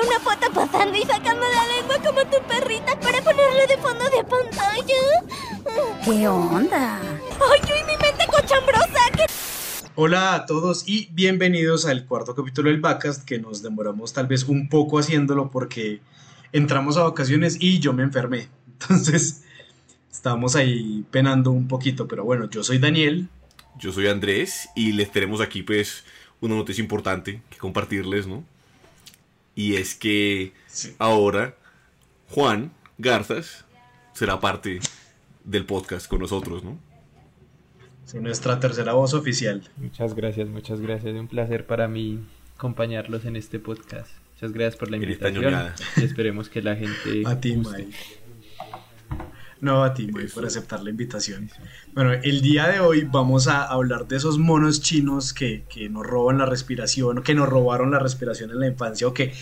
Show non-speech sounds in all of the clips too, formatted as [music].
una foto pasando y sacando la lengua como tu perrita para ponerle de fondo de pantalla. ¿Qué onda? ¡Ay, yo y mi mente cochambrosa! ¿Qué Hola a todos y bienvenidos al cuarto capítulo del Backcast que nos demoramos tal vez un poco haciéndolo porque entramos a vacaciones y yo me enfermé. Entonces estamos ahí penando un poquito, pero bueno, yo soy Daniel. Yo soy Andrés y les tenemos aquí pues una noticia importante que compartirles, ¿no? Y es que Sí. ahora Juan Garzas será parte del podcast con nosotros, ¿no? Sí, nuestra tercera voz oficial. Muchas gracias, muchas gracias. Un placer para mí acompañarlos en este podcast. Muchas gracias por la invitación y esperemos que la gente A ti, guste. Mike. No, a ti, Eso. por aceptar la invitación. Bueno, el día de hoy vamos a hablar de esos monos chinos que, que nos roban la respiración, o que nos robaron la respiración en la infancia, o que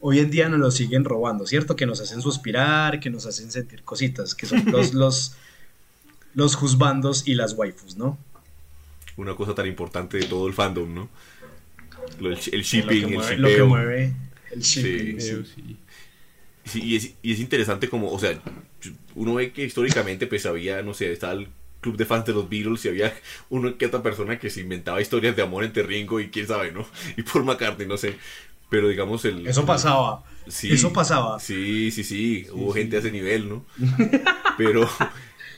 hoy en día nos lo siguen robando, ¿cierto? Que nos hacen suspirar, que nos hacen sentir cositas, que son los, [laughs] los, los juzbandos y las waifus, ¿no? Una cosa tan importante de todo el fandom, ¿no? Lo- el, el shipping, el lo que mueve el shipping. Sí. Sí. Sí, y, es, y es interesante como, o sea, uno ve que históricamente pues había, no sé, estaba el club de fans de los Beatles y había uno que otra persona que se inventaba historias de amor entre Ringo y quién sabe, ¿no? [laughs] Y Paul McCartney, no sé. Pero digamos el... Eso pasaba. Sí, Eso pasaba. Sí, sí, sí, hubo gente a ese nivel, ¿no? [laughs] Pero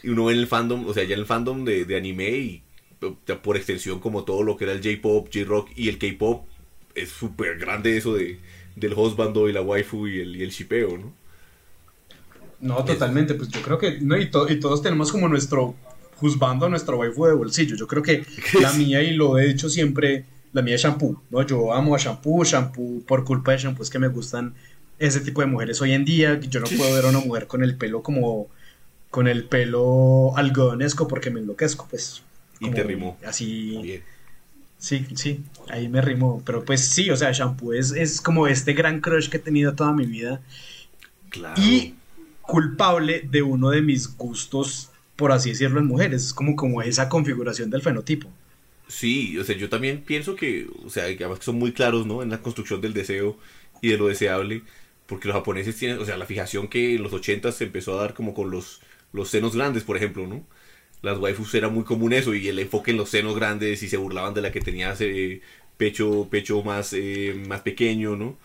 uno ve en el fandom, o sea, ya en el fandom de, de anime y por extensión como todo lo que era el J-pop, J-rock y el K-pop, es súper grande eso de, del hostbando y la waifu y el, y el shipeo, ¿no? No, totalmente, pues yo creo que, no, y, to- y todos tenemos como nuestro, juzgando nuestro waifu de bolsillo, yo creo que [laughs] la mía, y lo he dicho siempre, la mía es shampoo, ¿no? Yo amo a shampoo, shampoo, por culpa de shampoo es que me gustan ese tipo de mujeres hoy en día, yo no puedo ver a una mujer con el pelo como, con el pelo algodonesco porque me enloquezco, pues. Y te rimó. Así, Bien. Sí, sí, ahí me rimó. Pero pues sí, o sea, Shampoo es, es como este gran crush que he tenido toda mi vida. Claro. Y culpable de uno de mis gustos, por así decirlo, en mujeres. Es como, como esa configuración del fenotipo. Sí, o sea, yo también pienso que, o sea, que son muy claros, ¿no? En la construcción del deseo y de lo deseable, porque los japoneses tienen, o sea, la fijación que en los 80 se empezó a dar como con los, los senos grandes, por ejemplo, ¿no? Las waifus era muy común eso y el enfoque en los senos grandes y se burlaban de la que tenía ese pecho, pecho más, eh, más pequeño, ¿no?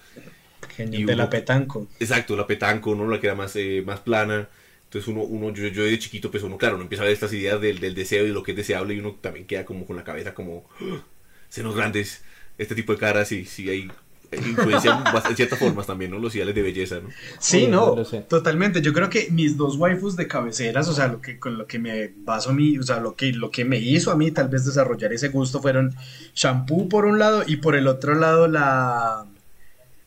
Genio Y de la uno- petanco. Exacto, la petanco, ¿no? La que era más, eh, más plana. Entonces uno, uno yo, yo de chiquito, pues uno, claro, uno empieza a ver estas ideas del, del deseo y lo que es deseable y uno también queda como con la cabeza como ¡ah! senos grandes, este tipo de caras y sí hay influencian [laughs] bast- en ciertas formas también, ¿no? Los ideales de belleza, ¿no? Sí, Oye, no, totalmente. Yo creo que mis dos waifus de cabeceras, o sea, lo que con lo que me baso a mí, o sea, lo que lo que me hizo a mí tal vez desarrollar ese gusto fueron Shampoo por un lado y por el otro lado la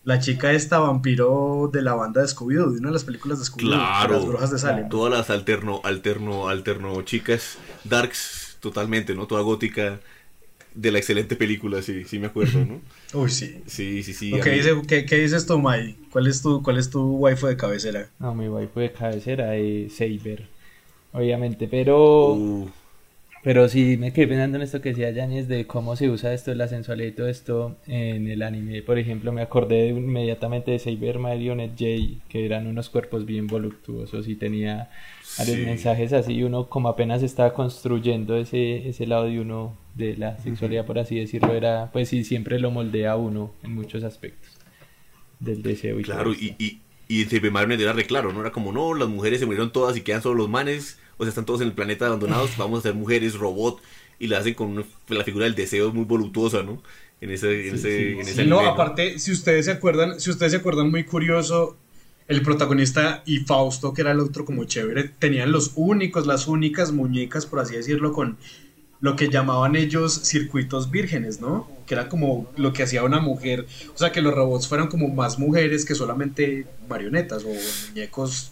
la chica esta vampiro de la banda de Scooby-Doo, de una de las películas de Scooby-Doo, Claro. las brujas de Salem. Todas las alterno, alterno, alterno chicas, darks, totalmente, ¿no? Toda gótica de la excelente película, sí, sí me acuerdo, ¿no? Uy, sí. Sí, sí, sí. Ok, a mí- dice, ¿qué, qué dices tú, Mai? ¿Cuál es tu, cuál es tu waifu de cabecera? No, mi waifu de cabecera es Saber, obviamente, pero... Uh, Pero sí me quedé pensando en esto que decía Yanis de cómo se usa esto, la sensualidad y todo esto en el anime. Por ejemplo, me acordé de- inmediatamente de Saber Marionette J, que eran unos cuerpos bien voluptuosos y tenía varios Sí. mensajes así. y Uno, como apenas estaba construyendo ese, ese lado de uno, de la sexualidad, por así decirlo, era, pues sí, siempre lo moldea uno en muchos aspectos del deseo y Claro, y, y, y TV Marionette era re claro, ¿no? Era como, no, las mujeres se murieron todas y quedan solo los manes, o sea, están todos en el planeta abandonados, [laughs] vamos a ser mujeres, robot, y la hacen con una- la figura del deseo muy voluptuosa, ¿no? En ese, en Sí, ese, sí. en ese Sí, ¿no? aparte, si ustedes se acuerdan, si ustedes se acuerdan muy curioso, el protagonista y Fausto, que era el otro como chévere, tenían los únicos, las únicas muñecas, por así decirlo, con lo que llamaban ellos circuitos vírgenes, ¿no? Que era como lo que hacía una mujer, o sea, que los robots fueran como más mujeres que solamente marionetas o muñecos,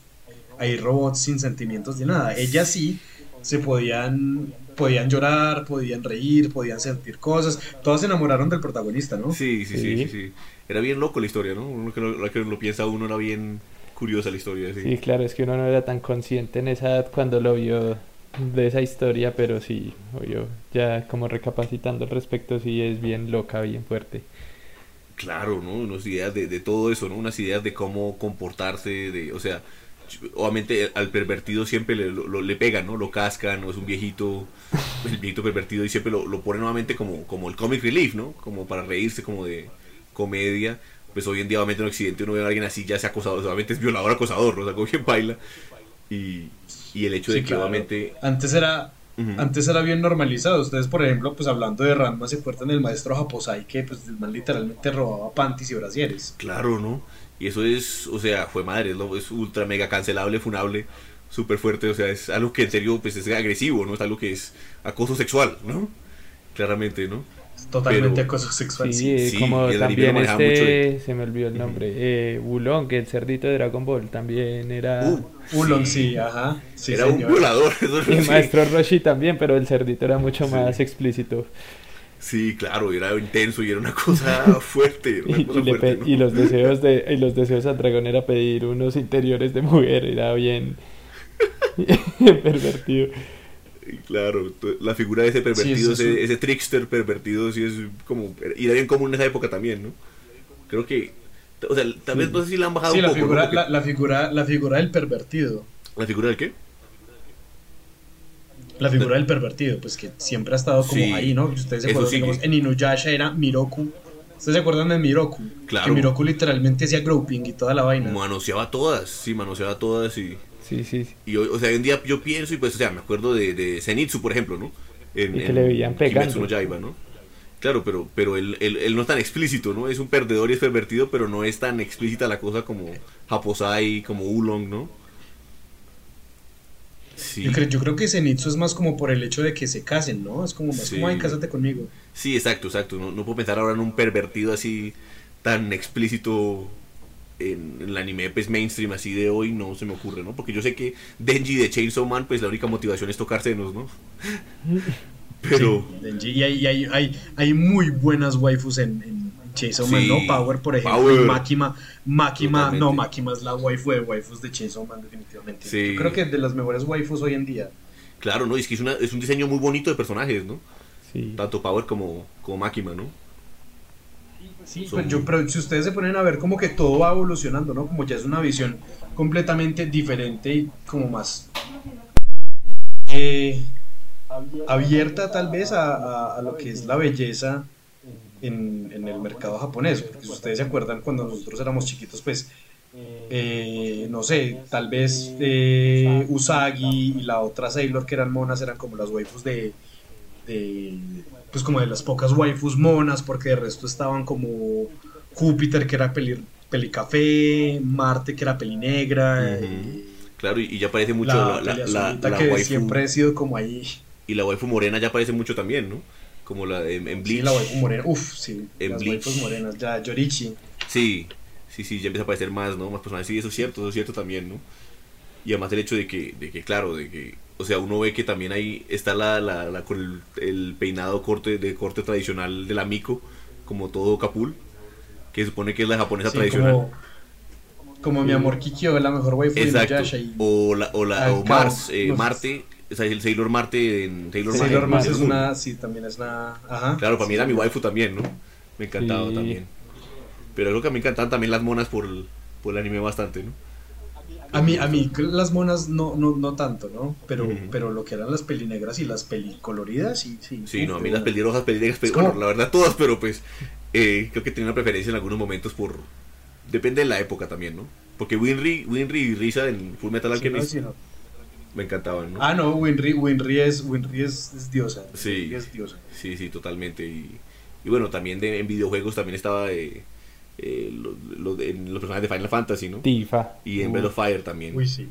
ahí robots sin sentimientos ni nada. Ellas sí se podían podían llorar, podían reír, podían sentir cosas. Todas se enamoraron del protagonista, ¿no? Sí, sí, sí, Sí. sí, sí. Era bien loco la historia, ¿no? Uno que lo, lo que lo piensa uno era bien curiosa la historia, sí. Sí, claro, es que uno no era tan consciente en esa edad cuando lo vio de esa historia, pero sí, obvio, ya como recapacitando al respecto, sí es bien loca, bien fuerte. Claro, ¿no? Unas ideas de, de todo eso, ¿no? Unas ideas de cómo comportarse, de, o sea, obviamente al pervertido siempre le, lo, le pegan, ¿no? Lo cascan, ¿no? Es un viejito, pues, el viejito pervertido y siempre lo, lo pone nuevamente como, como el comic relief, ¿no? Como para reírse, como de comedia. Pues hoy en día, obviamente en Occidente uno ve a alguien así ya sea acosado, solamente es violador, acosador, ¿no? O sea, como quien baila. Y, y el hecho Sí, de que claro. obviamente... Antes era, antes era bien normalizado. Ustedes, por ejemplo, pues hablando de Ranma, se acuerdan del maestro Japosai que pues el man literalmente robaba panties y brasieres. Claro, ¿no? Y eso es, o sea, fue madre, es, lo- es ultra mega cancelable, funable, súper fuerte, o sea, es algo que en serio pues es agresivo, ¿no? Es algo que es acoso sexual, ¿no? Claramente, ¿no? Totalmente Pero- acoso sexual. Sí, Sí. sí, como también este, se me olvidó el nombre, eh, Wulong, que el cerdito de Dragon Ball también era... Uh, Ulon, sí, ajá. Sí, Era un violador, [laughs] Y sí. Maestro Roshi también, pero el cerdito era mucho Sí. más explícito. Sí, claro, era intenso y era una cosa fuerte, una Y, cosa y fuerte, y los deseos de y los deseos al dragón era pedir unos interiores de mujer, era bien [laughs] pervertido. Claro, la figura de ese pervertido, Sí, ese, es- ese trickster pervertido, sí es como. Y era bien común en esa época también, ¿no? Creo que. O sea, tal vez no sé si la han bajado Sí, un la poco. ¿no? figura, la, la figura, la figura del pervertido. ¿La figura del qué? La figura del pervertido, pues que siempre ha estado como Sí. ahí, ¿no? Ustedes se acuerdan, sí digamos, que- en Inuyasha era Miroku. ¿Ustedes se acuerdan de Miroku? Claro. Que Miroku literalmente hacía groping y toda la vaina. Manoseaba todas, sí, manoseaba todas y. Sí, sí. Y hoy, o sea, hoy en día yo pienso y pues, o sea, me acuerdo de, de Zenitsu, por ejemplo, ¿no? En, Y que le veían pegando. No Yaiba, ¿no? Claro, pero, pero él, él, él no es tan explícito, ¿no? Es un perdedor y es pervertido, pero no es tan explícita la cosa como Haposai, como Ulong, ¿no? Sí, Yo, creo, yo creo que Zenitsu es más como por el hecho de que se casen, ¿no? Es como más Sí. como, ay, cásate conmigo. sí, exacto, exacto. No, no puedo pensar ahora en un pervertido así tan explícito en, en el anime pues mainstream así de hoy, no se me ocurre, ¿no? Porque yo sé que Denji de Chainsaw Man, pues la única motivación es tocar senos, ¿no? [laughs] Pero... Sí, Denji. Y hay, y hay, hay, hay muy buenas waifus en, en Chainsaw Man, Sí. ¿no? Power, por ejemplo, Power. y Makima. Makima, Totalmente. no, Makima es la waifu de waifus de Chainsaw Man, definitivamente. Sí. Yo creo que de las mejores waifus hoy en día. Claro, ¿no? Es que es, una, es un diseño muy bonito de personajes, ¿no? Sí. Tanto Power como, como Makima, ¿no? Sí, pues yo, pero si ustedes se ponen a ver como que todo va evolucionando, ¿no? Como ya es una visión completamente diferente y como más eh, abierta tal vez a, a- a lo que es la belleza en, en el mercado japonés. Porque si ustedes se acuerdan cuando nosotros éramos chiquitos, pues, eh, no sé, tal vez eh, Usagi y la otra Sailor que eran monas eran como las waifus de, de, pues como de las pocas waifus monas, porque de resto estaban como Júpiter que era peli, pelicafé, Marte que era pelinegra, Ujú. eh, Claro, y, y ya aparece mucho la, la, la, la que waifu. siempre ha sido como ahí, Y la waifu morena ya aparece mucho también, ¿no? Como la de, en Bleach. sí, la waifu morena, uff, sí, En las Bleach. waifus morenas, ya Yorichi, Sí, sí, sí, ya empieza a aparecer más, ¿no? Más personajes. Sí, eso es cierto, eso es cierto también, ¿no? Y además el hecho de que, de que claro, de que, o sea, uno ve que también ahí está la, la, la- con el, el peinado corte de corte tradicional de la Miko, como todo Capul, que se supone que es la japonesa Sí, tradicional. como, como mi amor Kikyo, la mejor waifu de Exacto. Inuyasha y O, la, o, la, o Mars, eh. Marte, o sea, el Sailor Marte en Sailor, Sailor Sailor es Moon. una, sí, también es una, ajá. Claro, para mí era mi waifu también, ¿no? Me encantaba Sí. también. Pero algo que me encantaban también las monas por el, por el anime bastante, ¿no? A mí, a mí las monas no, no, no tanto, ¿no? Pero, pero lo que eran las pelinegras y las pelicoloridas, sí, sí. Sí, no, a mí las pelirrojas, pelirrojas, Es bueno, como- la verdad todas, pero pues eh, creo que tenía una preferencia en algunos momentos por... Depende de la época también, ¿no? Porque Winry, Winry y Risa en Full Metal Sí, no, Alchemist sí, no. Me encantaban, ¿no? Ah, no, Winry, Winry es, Winry es, es diosa. Sí. Winry es diosa. Sí, sí, totalmente. Y, y bueno, también de- en videojuegos también estaba eh, eh, lo- lo- en los personajes de Final Fantasy, ¿no? Tifa. Y en Breath of Fire también. Uy, sí.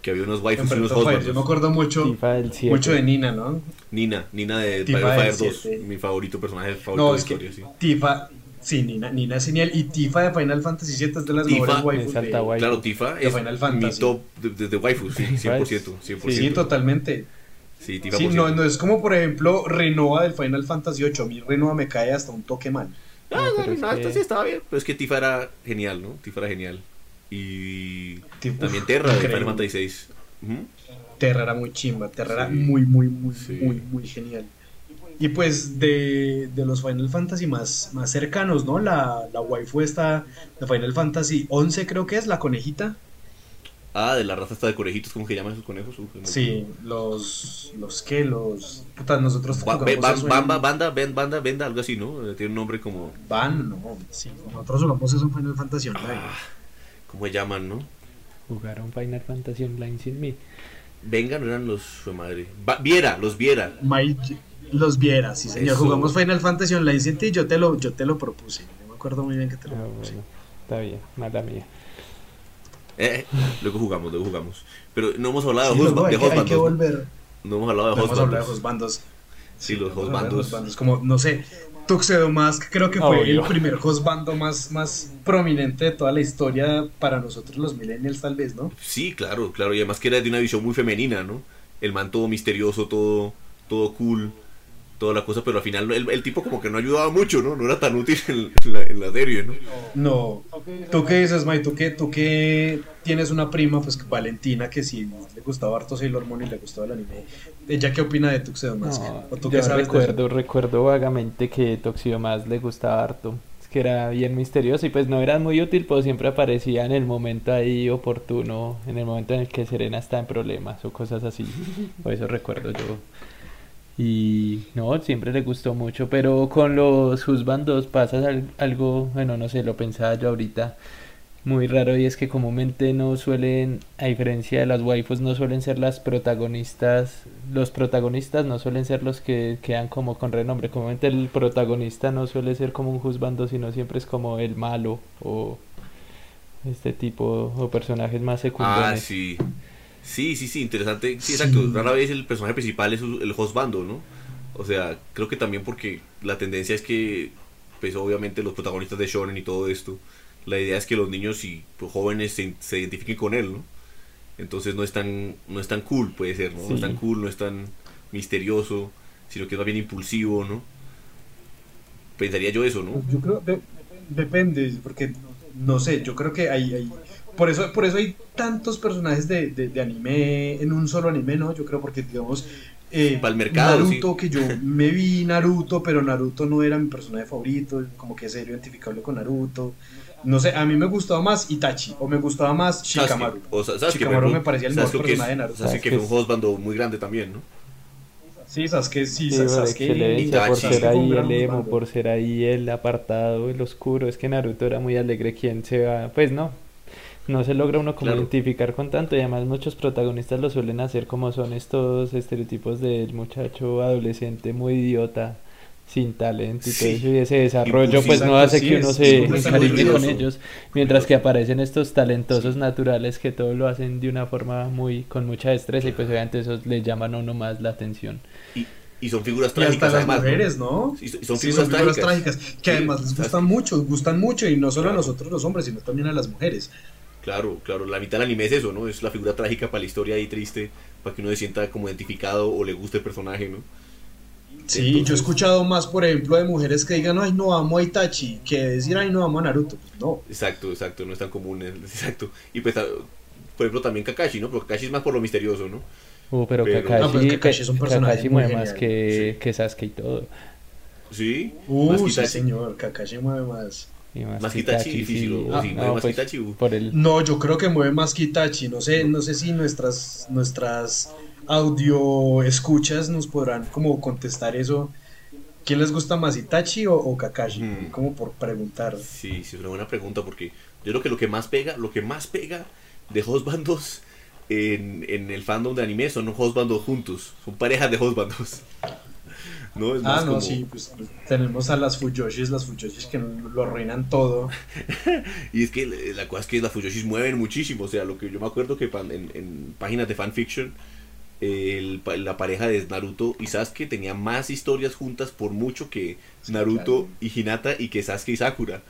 Que había unos waifus y unos husbands. yo me acuerdo mucho, Tifa del 7. mucho de Nina, ¿no? Nina, Nina de Tifa Fire 2, siete. mi favorito personaje favorito No, de la que historia, sí. Tifa, sí, Nina, Nina es genial. Y Tifa de Final Fantasy VII es de las Tifa mejores waifus. de- waifu. Claro, Tifa De es Final mi Fantasy. top de, de, de waifus, sí, Tifa 100%, es- 100%. Sí, totalmente. Sí, Tifa Sí, no, no es como por ejemplo Renoa del Final Fantasy VIII. A mí Renoa me cae hasta un toque mal. Ah, No, no, pero es no, que- sí estaba bien. Pero es que Tifa era genial, ¿no? Tifa era genial. Y también Terra de. Final Fantasy VI. Terra era muy chimba. Terra era muy, muy, muy, Sí. muy, muy genial. Y pues de, de los Final Fantasy más, más cercanos, ¿no? La, la waifu esta de Final Fantasy 11 creo que es, la conejita. Ah, de la raza esta de conejitos, ¿cómo que llaman esos conejos? Sí, los, los que, los... Puta, nosotros Ba- jugamos be- ba- eso en- bamba, banda, ben- banda, venda, algo así, ¿no? Eh, Tiene un nombre como... Van, no, sí, nosotros jugamos eso en Final Fantasy Online. Ah, ¿Cómo se llaman, no? Jugaron Final Fantasy Online sin mí. Vengan, eran los... Fue madre. Viera, los viera. My- los viera, sí señor. Eso. Jugamos Final Fantasy Online sin ti, yo te lo, yo te lo propuse. Yo me acuerdo muy bien que te lo Ah, propuse. bueno, está bien, mala mía. Eh, luego jugamos, luego jugamos. Pero no hemos hablado Sí, de, host, hay, que, hay que ¿no? volver. No hemos hablado de hostbandos. hostbandos. Sí, los hostbandos. hostbandos. Como, no sé, Tuxedo Mask creo que fue Obvio. el primer hostbando más, más prominente de toda la historia para nosotros los millennials tal vez, ¿no? Sí, claro, claro. Y además que era de una visión muy femenina, ¿no? El man todo misterioso, todo, todo cool, toda la cosa, pero al final el, el tipo como que no ayudaba mucho, ¿no? No era tan útil en, en la, en la serie, ¿no? No. ¿Tú qué dices, May? ¿Tú qué, tú qué tienes una prima, pues Valentina, que sí le gustaba harto Sailor Moon y le gustaba el anime? ¿Ella qué opina de Tuxedo Mask? No, ¿O tú yo qué sabes recuerdo, recuerdo vagamente que Toxio más le gustaba harto. Es que era bien misterioso y pues no era muy útil, pero siempre aparecía en el momento ahí oportuno, en el momento en el que Serena está en problemas o cosas así. Por eso recuerdo yo. Y no, siempre le gustó mucho, pero con los husbandos pasa al- algo, bueno, no sé, lo pensaba yo ahorita, muy raro y es que comúnmente no suelen, a diferencia de las waifus, no suelen ser las protagonistas, los protagonistas no suelen ser los que quedan como con renombre, comúnmente el protagonista no suele ser como un husbando, sino siempre es como el malo o este tipo o personajes más Ah, secundarios. sí. Sí, sí, sí, interesante. Sí, exacto. Sí. Rara vez el personaje principal es el hostbando, ¿no? O sea, creo que también porque la tendencia es que, pues obviamente los protagonistas de Shonen y todo esto, la idea es que los niños y pues, jóvenes se, se identifiquen con él, ¿no? Entonces no es tan, no es tan cool, puede ser, ¿no? No es Sí. tan cool, no es tan misterioso, sino que es más bien impulsivo, ¿no? Pensaría yo eso, ¿no? Yo creo de- depende, porque no sé, yo creo que hay, hay por eso, por eso hay tantos personajes de, de, de anime en un solo anime, ¿no? Yo creo porque digamos eh, Para el mercado, Naruto, que yo me vi Naruto, pero Naruto no era mi personaje favorito, como que cero identificable con Naruto. No sé, a mí me gustaba más Itachi o me gustaba más Shikamaru. Sasuke. O Sasuke, Shikamaru me parecía el Sasuke mejor es- personaje de Naruto. Sasuke que fue un hostbando muy grande también, ¿no? Sí, Sasuke, sí, Sí, Sasuke. excelencia, por ser ahí el emo, por ser ahí el apartado, el oscuro. Es que Naruto era muy alegre. ¿Quién se va? Pues no, no se logra uno como Claro. identificar con tanto. Y además, muchos protagonistas lo suelen hacer como son estos estereotipos del muchacho adolescente muy idiota, sin talento y todo eso. Y ese desarrollo, pues no hace sí, que uno es- se encariñe con ellos. Mientras que aparecen estos talentosos naturales que todo lo hacen de una forma muy, con mucha destreza. Y pues obviamente esos le llaman a uno más la atención. Y, y son figuras Y hasta trágicas las además, mujeres, ¿no? Son Sí, figuras trágicas. trágicas, que además les gustan mucho, gustan mucho, y no solo a nosotros los hombres, sino también a las mujeres. Claro, claro, la mitad del anime es eso, ¿no? Es la figura trágica para la historia ahí triste, para que uno se sienta como identificado o le guste el personaje, ¿no? Sí, Entonces- yo he escuchado más, por ejemplo, de mujeres que digan, ay, no amo a Itachi, que decir, ay, no amo a Naruto. Pues no. Exacto, exacto, no es tan común, [laughs] exacto. Y pues, por ejemplo, también Kakashi, ¿no? Porque Kakashi es más por lo misterioso, ¿no? Uh, pero, Pero- Kakashi, Ah, pues Kakashi es un personaje Kakashi mueve más que, sí. que Sasuke y todo. Sí, Uh, más sí, señor, Kakashi mueve más. Y más, Más que que Itachi, Itachi, difícil, sí. o- o si Ah, no, más pues, Itachi, por el... No, yo creo que mueve más que Itachi. No sé, no sé si nuestras, nuestras audio escuchas nos podrán como contestar eso. ¿Quién les gusta más, Itachi o, o Kakashi? Hmm. Como por preguntar. Sí, sí, es una buena pregunta porque yo creo que lo que más pega, lo que más pega de hostbandos en, en el fandom de anime son hostbandos juntos, son parejas de. [laughs] No, es Ah, no, como- sí, pues tenemos a las Fuyoshis, las Fuyoshis que lo arruinan todo. [laughs] Y es que la cosa es que las Fuyoshis mueven muchísimo. O sea, lo que yo me acuerdo que en, en páginas de fanfiction, el la pareja de Naruto y Sasuke tenía más historias juntas por mucho que Sí, Naruto claro. y Hinata y que Sasuke y Sakura.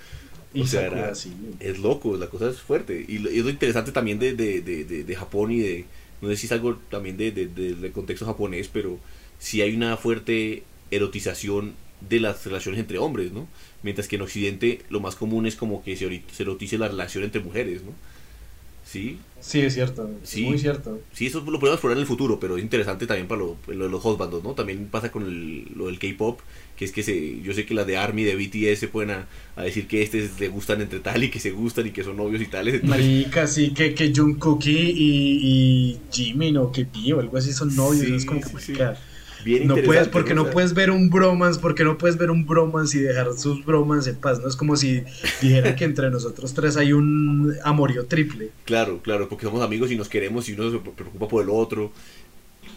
Y O sea, era- sí. Es loco, la cosa es fuerte. Y lo, y es lo interesante también de, de, de, de- de Japón y de. No sé si es algo también de, de- de- del contexto japonés, pero sí hay una fuerte erotización de las relaciones entre hombres, ¿no? Mientras que en Occidente lo más común es como que se se erotice la relación entre mujeres, ¿no? Sí, Sí, es cierto. Sí. Es muy cierto. sí, eso lo podemos explorar en el futuro, pero es interesante también para lo, lo de los hotbandos, ¿no? También pasa con el- lo del K-pop, que es que se, yo sé que las de ARMY, de BTS, se pueden a, a decir que este le gustan entre tal y que se gustan y que son novios y tales. Entonces, Marica, sí, que, que Jungkook y, y, Jimin o que P o algo así son novios. Sí, es como que, sí, bien no puedes, porque no puedes ver un bromance, porque no puedes ver un bromance y dejar sus bromas en paz. No es como si dijera que entre nosotros tres hay un amorío triple. Claro, claro, porque somos amigos y nos queremos y uno se preocupa por el otro.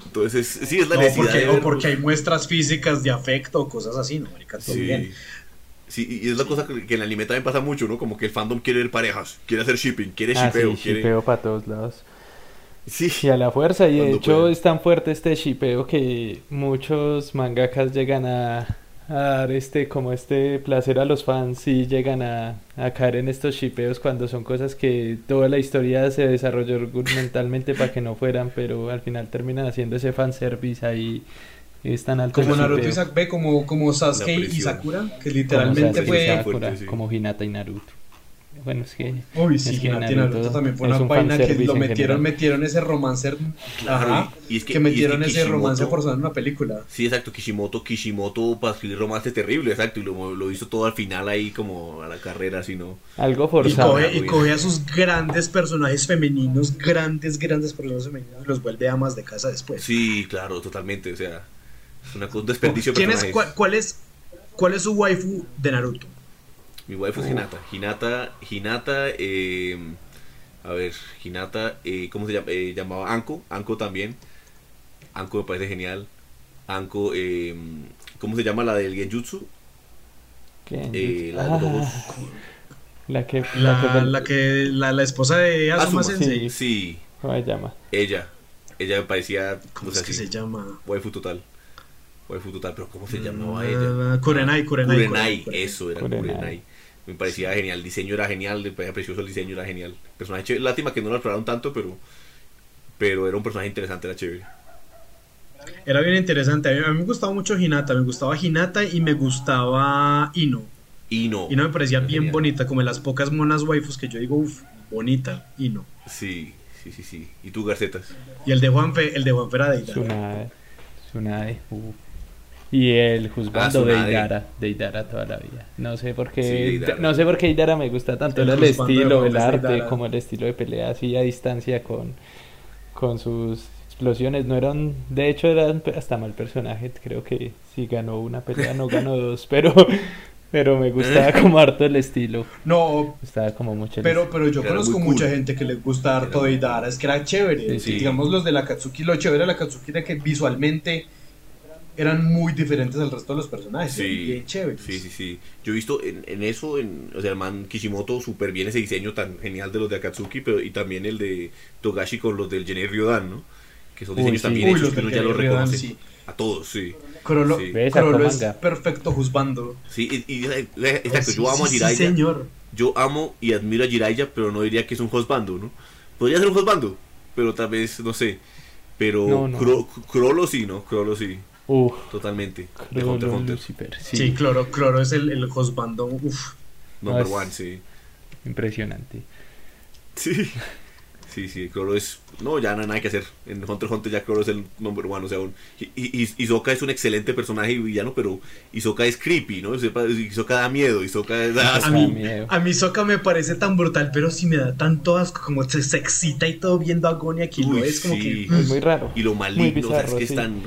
Entonces, sí, es la No, necesidad porque, de o porque hay muestras físicas de afecto o cosas así, ¿no, marica? Todo Sí. bien. Sí, y es la cosa que en el anime también pasa mucho, ¿no? Como que el fandom quiere ver parejas, quiere hacer shipping, quiere Ah, shippeo, sí, quiere... shipeo para todos lados. Sí, Y a la fuerza, y de hecho pueden. es tan fuerte este shipeo que muchos mangakas llegan a, a dar este como este placer a los fans y llegan a, a caer en estos shipeos cuando son cosas que toda la historia se desarrolló argumentalmente para que no fueran, pero al final terminan haciendo ese fanservice ahí es tan alto Como el Naruto y. Sakura, ve, como, como Sasuke y. Sakura, que Como literalmente Sasuke fue... Sakura. Sakura, fuerte, sí. como Hinata y Naruto. Bueno, es que Uy, sí, Es que Naruto Naruto también fue una un vaina que lo metieron, metieron ese romance, Claro, ajá, y- y es que- que, y es metieron que ese romance forzado en una película. Sí, exacto, Kishimoto, Kishimoto para escribir romance terrible, exacto, y lo, lo hizo todo al final ahí como a la carrera, así, ¿no? algo forzado. y coge a sus grandes personajes femeninos, grandes, grandes personajes femeninos, y los vuelve amas de casa después. Sí, claro, totalmente, o sea, es una cosa, un desperdicio de ¿Quién es, cuál, cuál es, ¿Cuál es su waifu de Naruto? Mi waifu es Hinata, Hinata, Hinata, eh, a ver, Hinata, eh, ¿cómo se llama? Eh, llamaba Anko, Anko también, Anko me parece genial, Anko, eh, ¿cómo se llama la del Genjutsu? ¿Qué? Eh, la de los ojos. Ah, la que La, que- la que la, la esposa de Asuma, Asuma, Sensei. sí. Sí, ¿Cómo se llama? ella, ella me parecía, ¿Cómo o sea, es que sí, se llama? waifu total, waifu total, pero ¿cómo se llamaba ella? Ah, Kurenai, Kurenai. Kurenai, Kurenai. eso era Kurenai. Me parecía genial, el diseño era genial, me parecía precioso el diseño, era genial. Personaje chévere, lástima que no lo exploraron tanto, pero pero era un personaje interesante, era chévere. Era bien interesante. A mí, a mí me gustaba mucho Hinata. Me gustaba Hinata y me gustaba Ino. Y no. Ino me parecía bien genial. bonita, como de las pocas monas waifus que yo digo, uff, bonita, Ino. Sí, sí, sí, sí. ¿Y tú, Garcetas? Y el de Juanfe, el de Juanfe era de Ida. Tsunade. Tsunade. uh. Y el Ah, juzgando de. Idara. De Idara toda la vida. No sé por Sí, qué. Deidara. no sé por qué Idara me gusta tanto. El el estilo, el arte, Deidara. como el estilo de pelea así a distancia con, con sus explosiones. No eran. De hecho, eran hasta mal personaje. Creo que si ganó una pelea, no ganó [laughs] dos. Pero. Pero me gustaba como harto el estilo. No, Gustaba como mucho el pero, pero yo Era conozco mucha cool. gente que les gusta harto Era de Idara. Es que era chévere. Sí, sí. Digamos los de la Katsuki, lo chévere de la Katsuki era que visualmente eran muy diferentes al resto de los personajes. Sí, bien chéveres. Sí, sí, sí. Yo he visto en, en eso, en, o sea, el man Kishimoto súper bien ese diseño tan genial de los de Akatsuki, pero y también el de Togashi con los del Genei Ryodan, ¿no? Que son diseños sí. también Uy, hechos que uno ya los reconoce. sí. A todos, sí. Crollo, Sí. Es perfecto juzgando. Sí, y, y- exacto, Sí, yo amo a Jiraiya. señor. Yo amo y admiro a Jiraiya, pero no diría que es un hostbando, ¿no? Podría ser un hostbando, pero tal vez, no sé. Pero No, no. Cro- Crollo sí, ¿no? Crollo sí, Uf. totalmente. De Hunter Hunter. Lucifer. Sí, Sí, Cloro, Cloro es el, el hostbando. Uf. Number es- one, sí. impresionante. Sí. Sí, sí, Crollo es... No, ya no hay nada que hacer. En Hunter x Hunter ya Crollo es el number one, o sea, un... Y, y, Hisoka es un excelente personaje y villano, pero Hisoka es creepy, ¿no? Hisoka da miedo, Hisoka da [laughs] A asco. mí, a mí Sokka me parece tan brutal, pero sí me da tanto asco, como se, se excita y todo viendo a Gon y aquí lo es como sí. que... Es muy raro. Y lo Muy maligno, o sea, es bizarro, que es tan...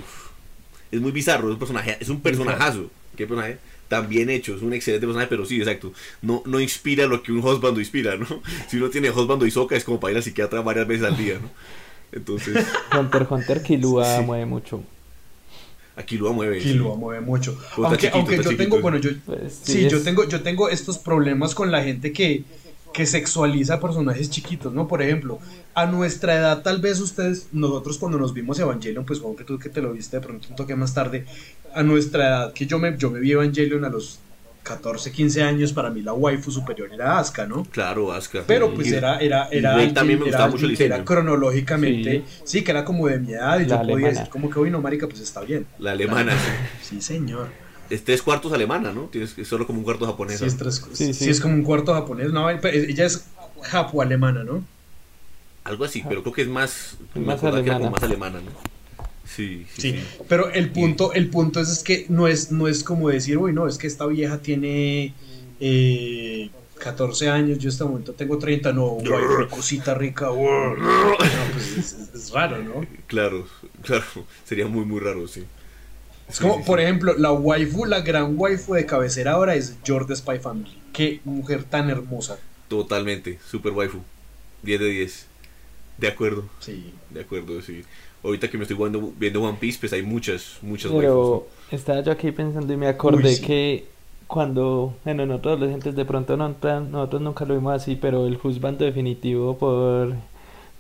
Es muy bizarro, es un personaje, es un personajazo. ¿Qué personaje? Tan bien hecho, es un excelente personaje, pero sí, exacto. No, no inspira lo que un hostbando inspira, ¿no? Si uno tiene hostbando y soca es como para ir al psiquiatra varias veces al día, ¿no? Entonces, [laughs] Hunter Hunter Killua Sí. mueve mucho. aquí lo mueve. que lo mueve mucho. Aunque, chiquito, aunque yo chiquito. tengo, bueno, yo, Pues, sí, yo es- tengo, yo tengo estos problemas con la gente que, que sexualiza a personajes chiquitos, ¿no? Por ejemplo, a nuestra edad, tal vez ustedes, nosotros cuando nos vimos Evangelion, pues Juan, que tú que te lo viste de pronto un toque más tarde, a nuestra edad, que yo me, yo me vi Evangelion a los 14, 15 años, para mí la waifu superior era Asuka, ¿no? Claro, Asuka. Pero pues Y- era, era, era, también me era gustaba mucho el que era cronológicamente, sí. que era como de mi edad, y yo La podía alemana. decir como que, uy, no, marica, pues está bien. La alemana. Sí, señor. Es tres cuartos alemana, ¿no? Tienes es solo como un cuarto japonés. Sí, es, tres- Sí, sí, sí. es como un cuarto japonés. No, pero ella es japo-alemana, ¿no? Algo así, pero creo que es más, Más alemana. más alemana, ¿no? Sí, sí, Sí, sí. pero el punto, el punto es, es que no es, no es como decir, uy, no, es que esta vieja tiene eh, 14 años, yo en este momento tengo 30, no, [laughs] cosita rica, uy. No, pues es, raro, ¿no? Claro, claro, sería muy, muy raro, sí. Es Sí, como, sí, por ejemplo, la waifu, la gran waifu de cabecera ahora es George Spy Family. Qué mujer tan hermosa. Totalmente, super waifu. 10 de 10. De acuerdo, Sí. de acuerdo, sí. Ahorita que me estoy viendo, viendo One Piece, pues hay muchas, muchas waifus. Pero estaba yo aquí pensando y me acordé Uy, sí. que cuando, bueno, nosotros adolescentes de pronto no, tan- nosotros nunca lo vimos así, pero el juzgando definitivo por,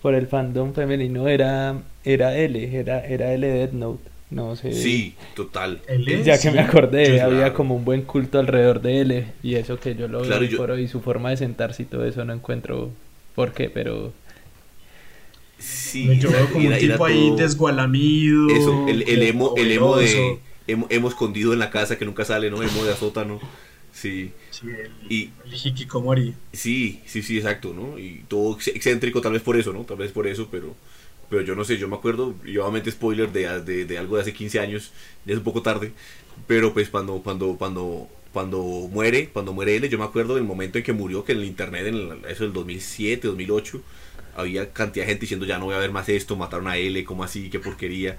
por el fandom femenino era, era L, era, era L de Death Note. No sé. Sí, total. L, Ya que me acordé, Yo- había claro. como un buen culto alrededor de L y eso que yo lo Claro, veo yo- por hoy, su forma de sentarse y todo eso no encuentro por qué, pero Sí, Yo veo como un era- tipo ahí desgualamido. Eso, el, el emo, el emo de. Emo, emo escondido en la casa que nunca sale, ¿no? Emo de azótano. Sí, Sí, el, Y- el hikikomori. sí, sí, sí, exacto, ¿no? Y todo ex- excéntrico, tal vez por eso, ¿no? Tal vez por eso, pero. Pero yo no sé, yo me acuerdo, y obviamente spoiler de, de, de algo de hace 15 años, ya es un poco tarde, pero pues cuando, cuando, cuando, cuando muere, cuando muere él, yo me acuerdo del momento en que murió, que en el internet, en el- eso del 2007, 2008, había cantidad de gente diciendo ya no voy a ver más esto, mataron a L, como así, qué porquería.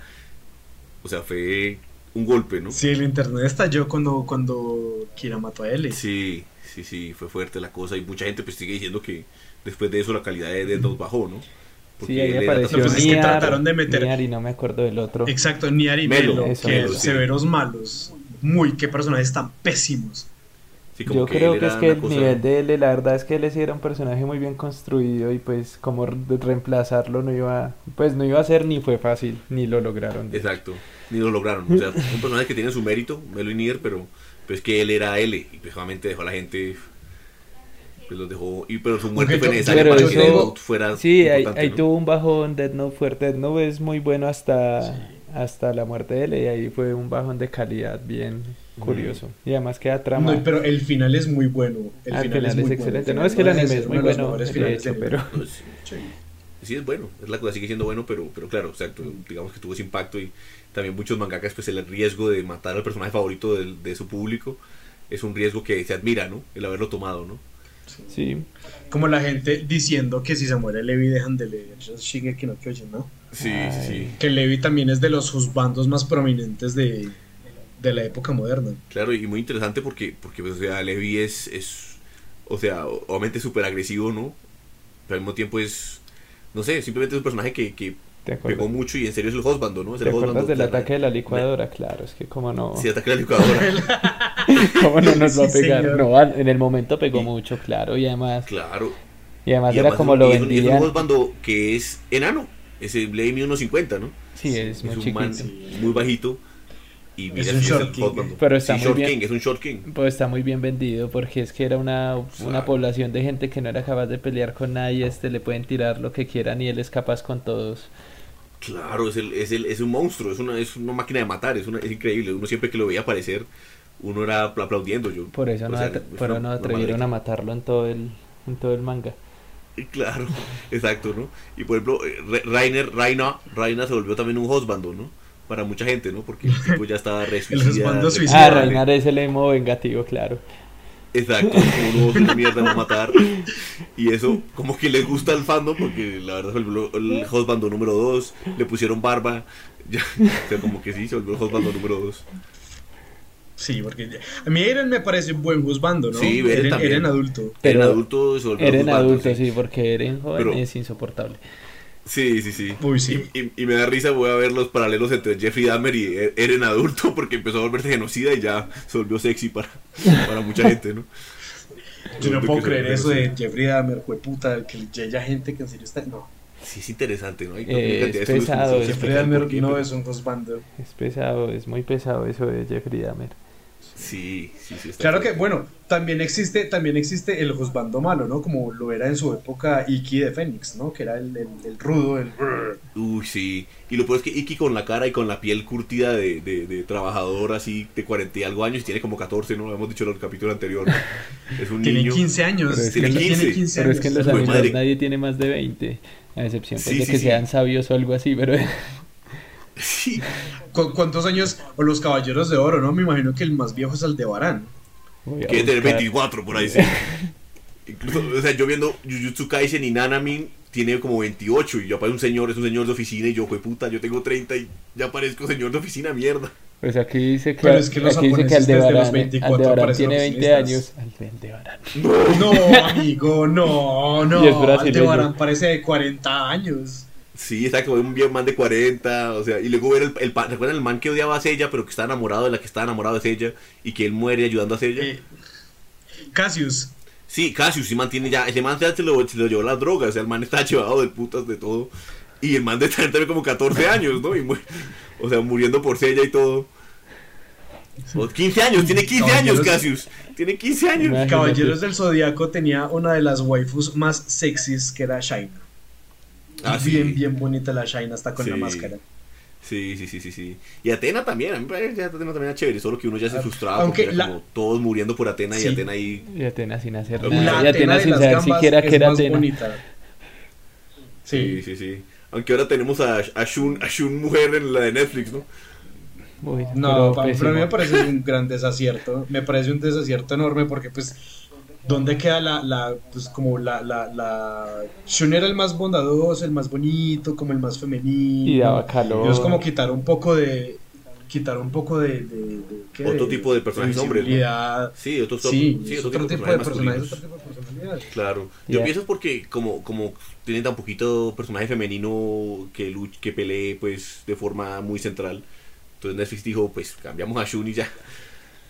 O sea, fue un golpe, ¿no? Sí, el internet estalló cuando, cuando Kira mató a L. Sí, sí, sí, fue fuerte la cosa y mucha gente pues sigue diciendo que después de eso la calidad de Note bajó, ¿no? sí, ahí apareció pues es que Niar, trataron de meter- Niar y no me acuerdo del otro. Exacto, Niar y Melo, Melo, eso, que Melo, sí. severos malos. Muy, qué personajes tan pésimos. Sí, como Yo creo él que es que el nivel de L, la verdad es que él sí era un personaje muy bien construido y pues como re- reemplazarlo no iba, pues no iba a ser ni fue fácil, ni lo lograron. Exacto, ni lo lograron. O sea, un personaje que tiene su mérito, Melo y Nier, pero pues que él era L y pues obviamente dejó a la gente pues los dejó y pero su muerte fue necesaria para eso- que Death Note fuera Sí, ahí, importante, ahí ¿no? tuvo un bajón Death Note fuerte. Death Note es muy bueno hasta, hasta la muerte de L y ahí fue un bajón de calidad bien curioso. Y además queda trama. No, pero el final es muy bueno. El Al final, es, muy excelente. bueno. No, es que el anime es muy bueno, de hecho, pero... No, sí, es bueno, es la cosa sigue siendo bueno, pero pero claro, exacto, digamos que tuvo ese impacto y también muchos mangakas pues el riesgo de matar al personaje favorito de, su público es un riesgo que se admira, ¿no? El haberlo tomado, ¿no? Sí, Como la gente diciendo que si se muere Levi dejan de leer Shingeki no Kyojin, ¿no? Sí, Ay. sí, sí. Que Levi también es de los juzbandos más prominentes de, de la época moderna. Claro, y muy interesante porque, porque pues, o sea, Levi es, es, o sea, obviamente súper agresivo, ¿no? Pero al mismo tiempo es, no sé, simplemente es un personaje que, que ¿te pegó acuerdas? mucho y en serio es el husbando, ¿no? Es ¿Te el acuerdas husbando, del claro. ataque de la licuadora? Claro, es que como no, Sí, ataque a la licuadora. [laughs] cómo no nos va a Sí, pegar. señor. No, al- en el momento pegó Y- mucho, claro, y además, claro. y además Y era además como es- lo y es un- y vendían. Es un que es enano. Ese Levi mide unos 50, ¿no? Sí, es muy un man chiquito. muy bajito. Y mira, Es un short el king. Pero está Sí, muy short bien. king, es un short king. Pues está muy bien vendido porque es que era una, una población de gente que no era capaz de pelear con nadie, este le pueden tirar lo que quieran y él es capaz con todos. Claro, es, el, es, el, es un monstruo, es una, es una máquina de matar, es, una, es increíble. Uno siempre que lo veía aparecer, uno era apl- aplaudiendo. Yo, Por eso no, sea, es no atrevieron a matarlo en todo el, en todo el manga. [laughs] Claro, exacto, ¿no? Y por ejemplo, eh, Rainer, Raina, Raina se volvió también un husbando, ¿no? Para mucha gente, ¿no? Porque el [laughs] tipo ya estaba re husbando re- suicida. Ah. Reinar es el emo vengativo, claro. Exacto, como uno mierda va a matar. Y eso, como que le gusta al fandom, porque la verdad se volvió el husbando número 2, le pusieron barba. Ya, o sea, como que sí, se volvió el husbando número 2. Sí, porque a mí Eren me parece un buen juzbando, ¿no? Sí, Eren Eren, también. Eren adulto. Pero adulto se volvió Eren adulto, sí. sí, porque Eren joven Pero- es insoportable. Sí, sí, sí. Uy, sí. Y, y- y me da risa, voy a ver los paralelos entre Jeffrey Dahmer y E- Eren adulto [laughs] porque empezó a volverse genocida y ya se volvió sexy para, para mucha gente, ¿no? Yo no puedo creer eso de. Jeffrey Dahmer, puta, que ya haya gente que en serio está... No, Sí, es interesante, ¿no? Hay Eh, cantidad es pesado, Jeffrey Dahmer no es un juzbando. Es pesado, es muy pesado eso de Jeffrey Dahmer. Sí, sí, sí. está Claro que, bueno, también existe, también existe el juzbando malo, ¿no? Como lo era en su época Iki de Fénix, ¿no? Que era el, el, el rudo, el... Uy, sí. Y lo peor es que Iki con la cara y con la piel curtida de, de, de trabajador así de 40 y algo años y tiene como 14, ¿no? Lo hemos dicho en el capítulo anterior. [laughs] Es un Tiene niño. 15 años. Pero es tiene, que- tiene 15, 15 Pero años. es que en los animes madre. nadie tiene más de 20. A excepción pues, Sí, de sí, que sí. sean sabios o algo así, pero [laughs] Sí. [laughs] ¿Cu- ¿Cuántos años? O los caballeros de oro, ¿no? Me imagino que el más viejo es Aldebarán. Que tener buscar. 24 por ahí, sí. [laughs] Incluso, o sea, yo viendo Jujutsu Kaisen y Nanamin tiene como 28 y yo parece un señor, es un señor de oficina y yo, fue puta, yo tengo 30 y ya parezco señor de oficina, mierda. Pues aquí dice que, Pero es que los aquí dice que desde los Aldebarán, 24 Aldebarán tiene 20 años. Aldebarán. No, amigo, no, no. [laughs] Y es brasileño. Aldebarán parece de 40 años. Sí, está como un bien man de 40, o sea, y luego ver el, el ¿recuerdan el man que odiaba a Sella, pero que está enamorado de la que está enamorado de Sella y que él muere ayudando a Sella? Eh, Cassius. Sí, Cassius sí mantiene ya, ese man ya se lo, se lo llevó las drogas, o sea, el man está llevado de putas de todo. Y el man de tener también como 14 [laughs] años, ¿no? Y o sea, muriendo por Sella y todo. O 15 años, tiene 15 años Cassius. Tiene 15 años. Caballeros del Zodíaco tenía una de las waifus más sexys que era Shaina. Ah, sí. bien, bien bonita la Shaina, hasta con la máscara. Sí, sí, sí, sí, sí. Y Atena también, a mí me parece que Atena también era chévere, solo que uno ya se Ah, frustraba aunque porque era la- como todos muriendo por Atena y. Atena ahí... Y Atena sin hacer La nada. Y Atena Atena sin saber siquiera que era Atena. bonita. Sí, Sí. sí, sí. Aunque ahora tenemos a, a, Shun, a Shun mujer en la de Netflix, ¿no? Uy, No, pero pa- pésimo. pero a mí me parece un gran desacierto. Me parece un desacierto enorme porque, pues, ¿dónde queda la, la pues, como la, la, la... Shun era el más bondadoso, el más bonito, como el más femenino. Y daba calor. Es como quitar un poco de... Quitar un poco de... de- de- ¿qué? Otro tipo de personajes hombres, ¿no? Sí, otro, Sí, sí, es otro tipo de personajes, otro tipo de personalidad. Claro. Yo Ya. pienso es porque como, como tiene tan poquito personaje femenino que luch, que pelee pues de forma muy central. Entonces Netflix dijo, pues cambiamos a Shun y ya.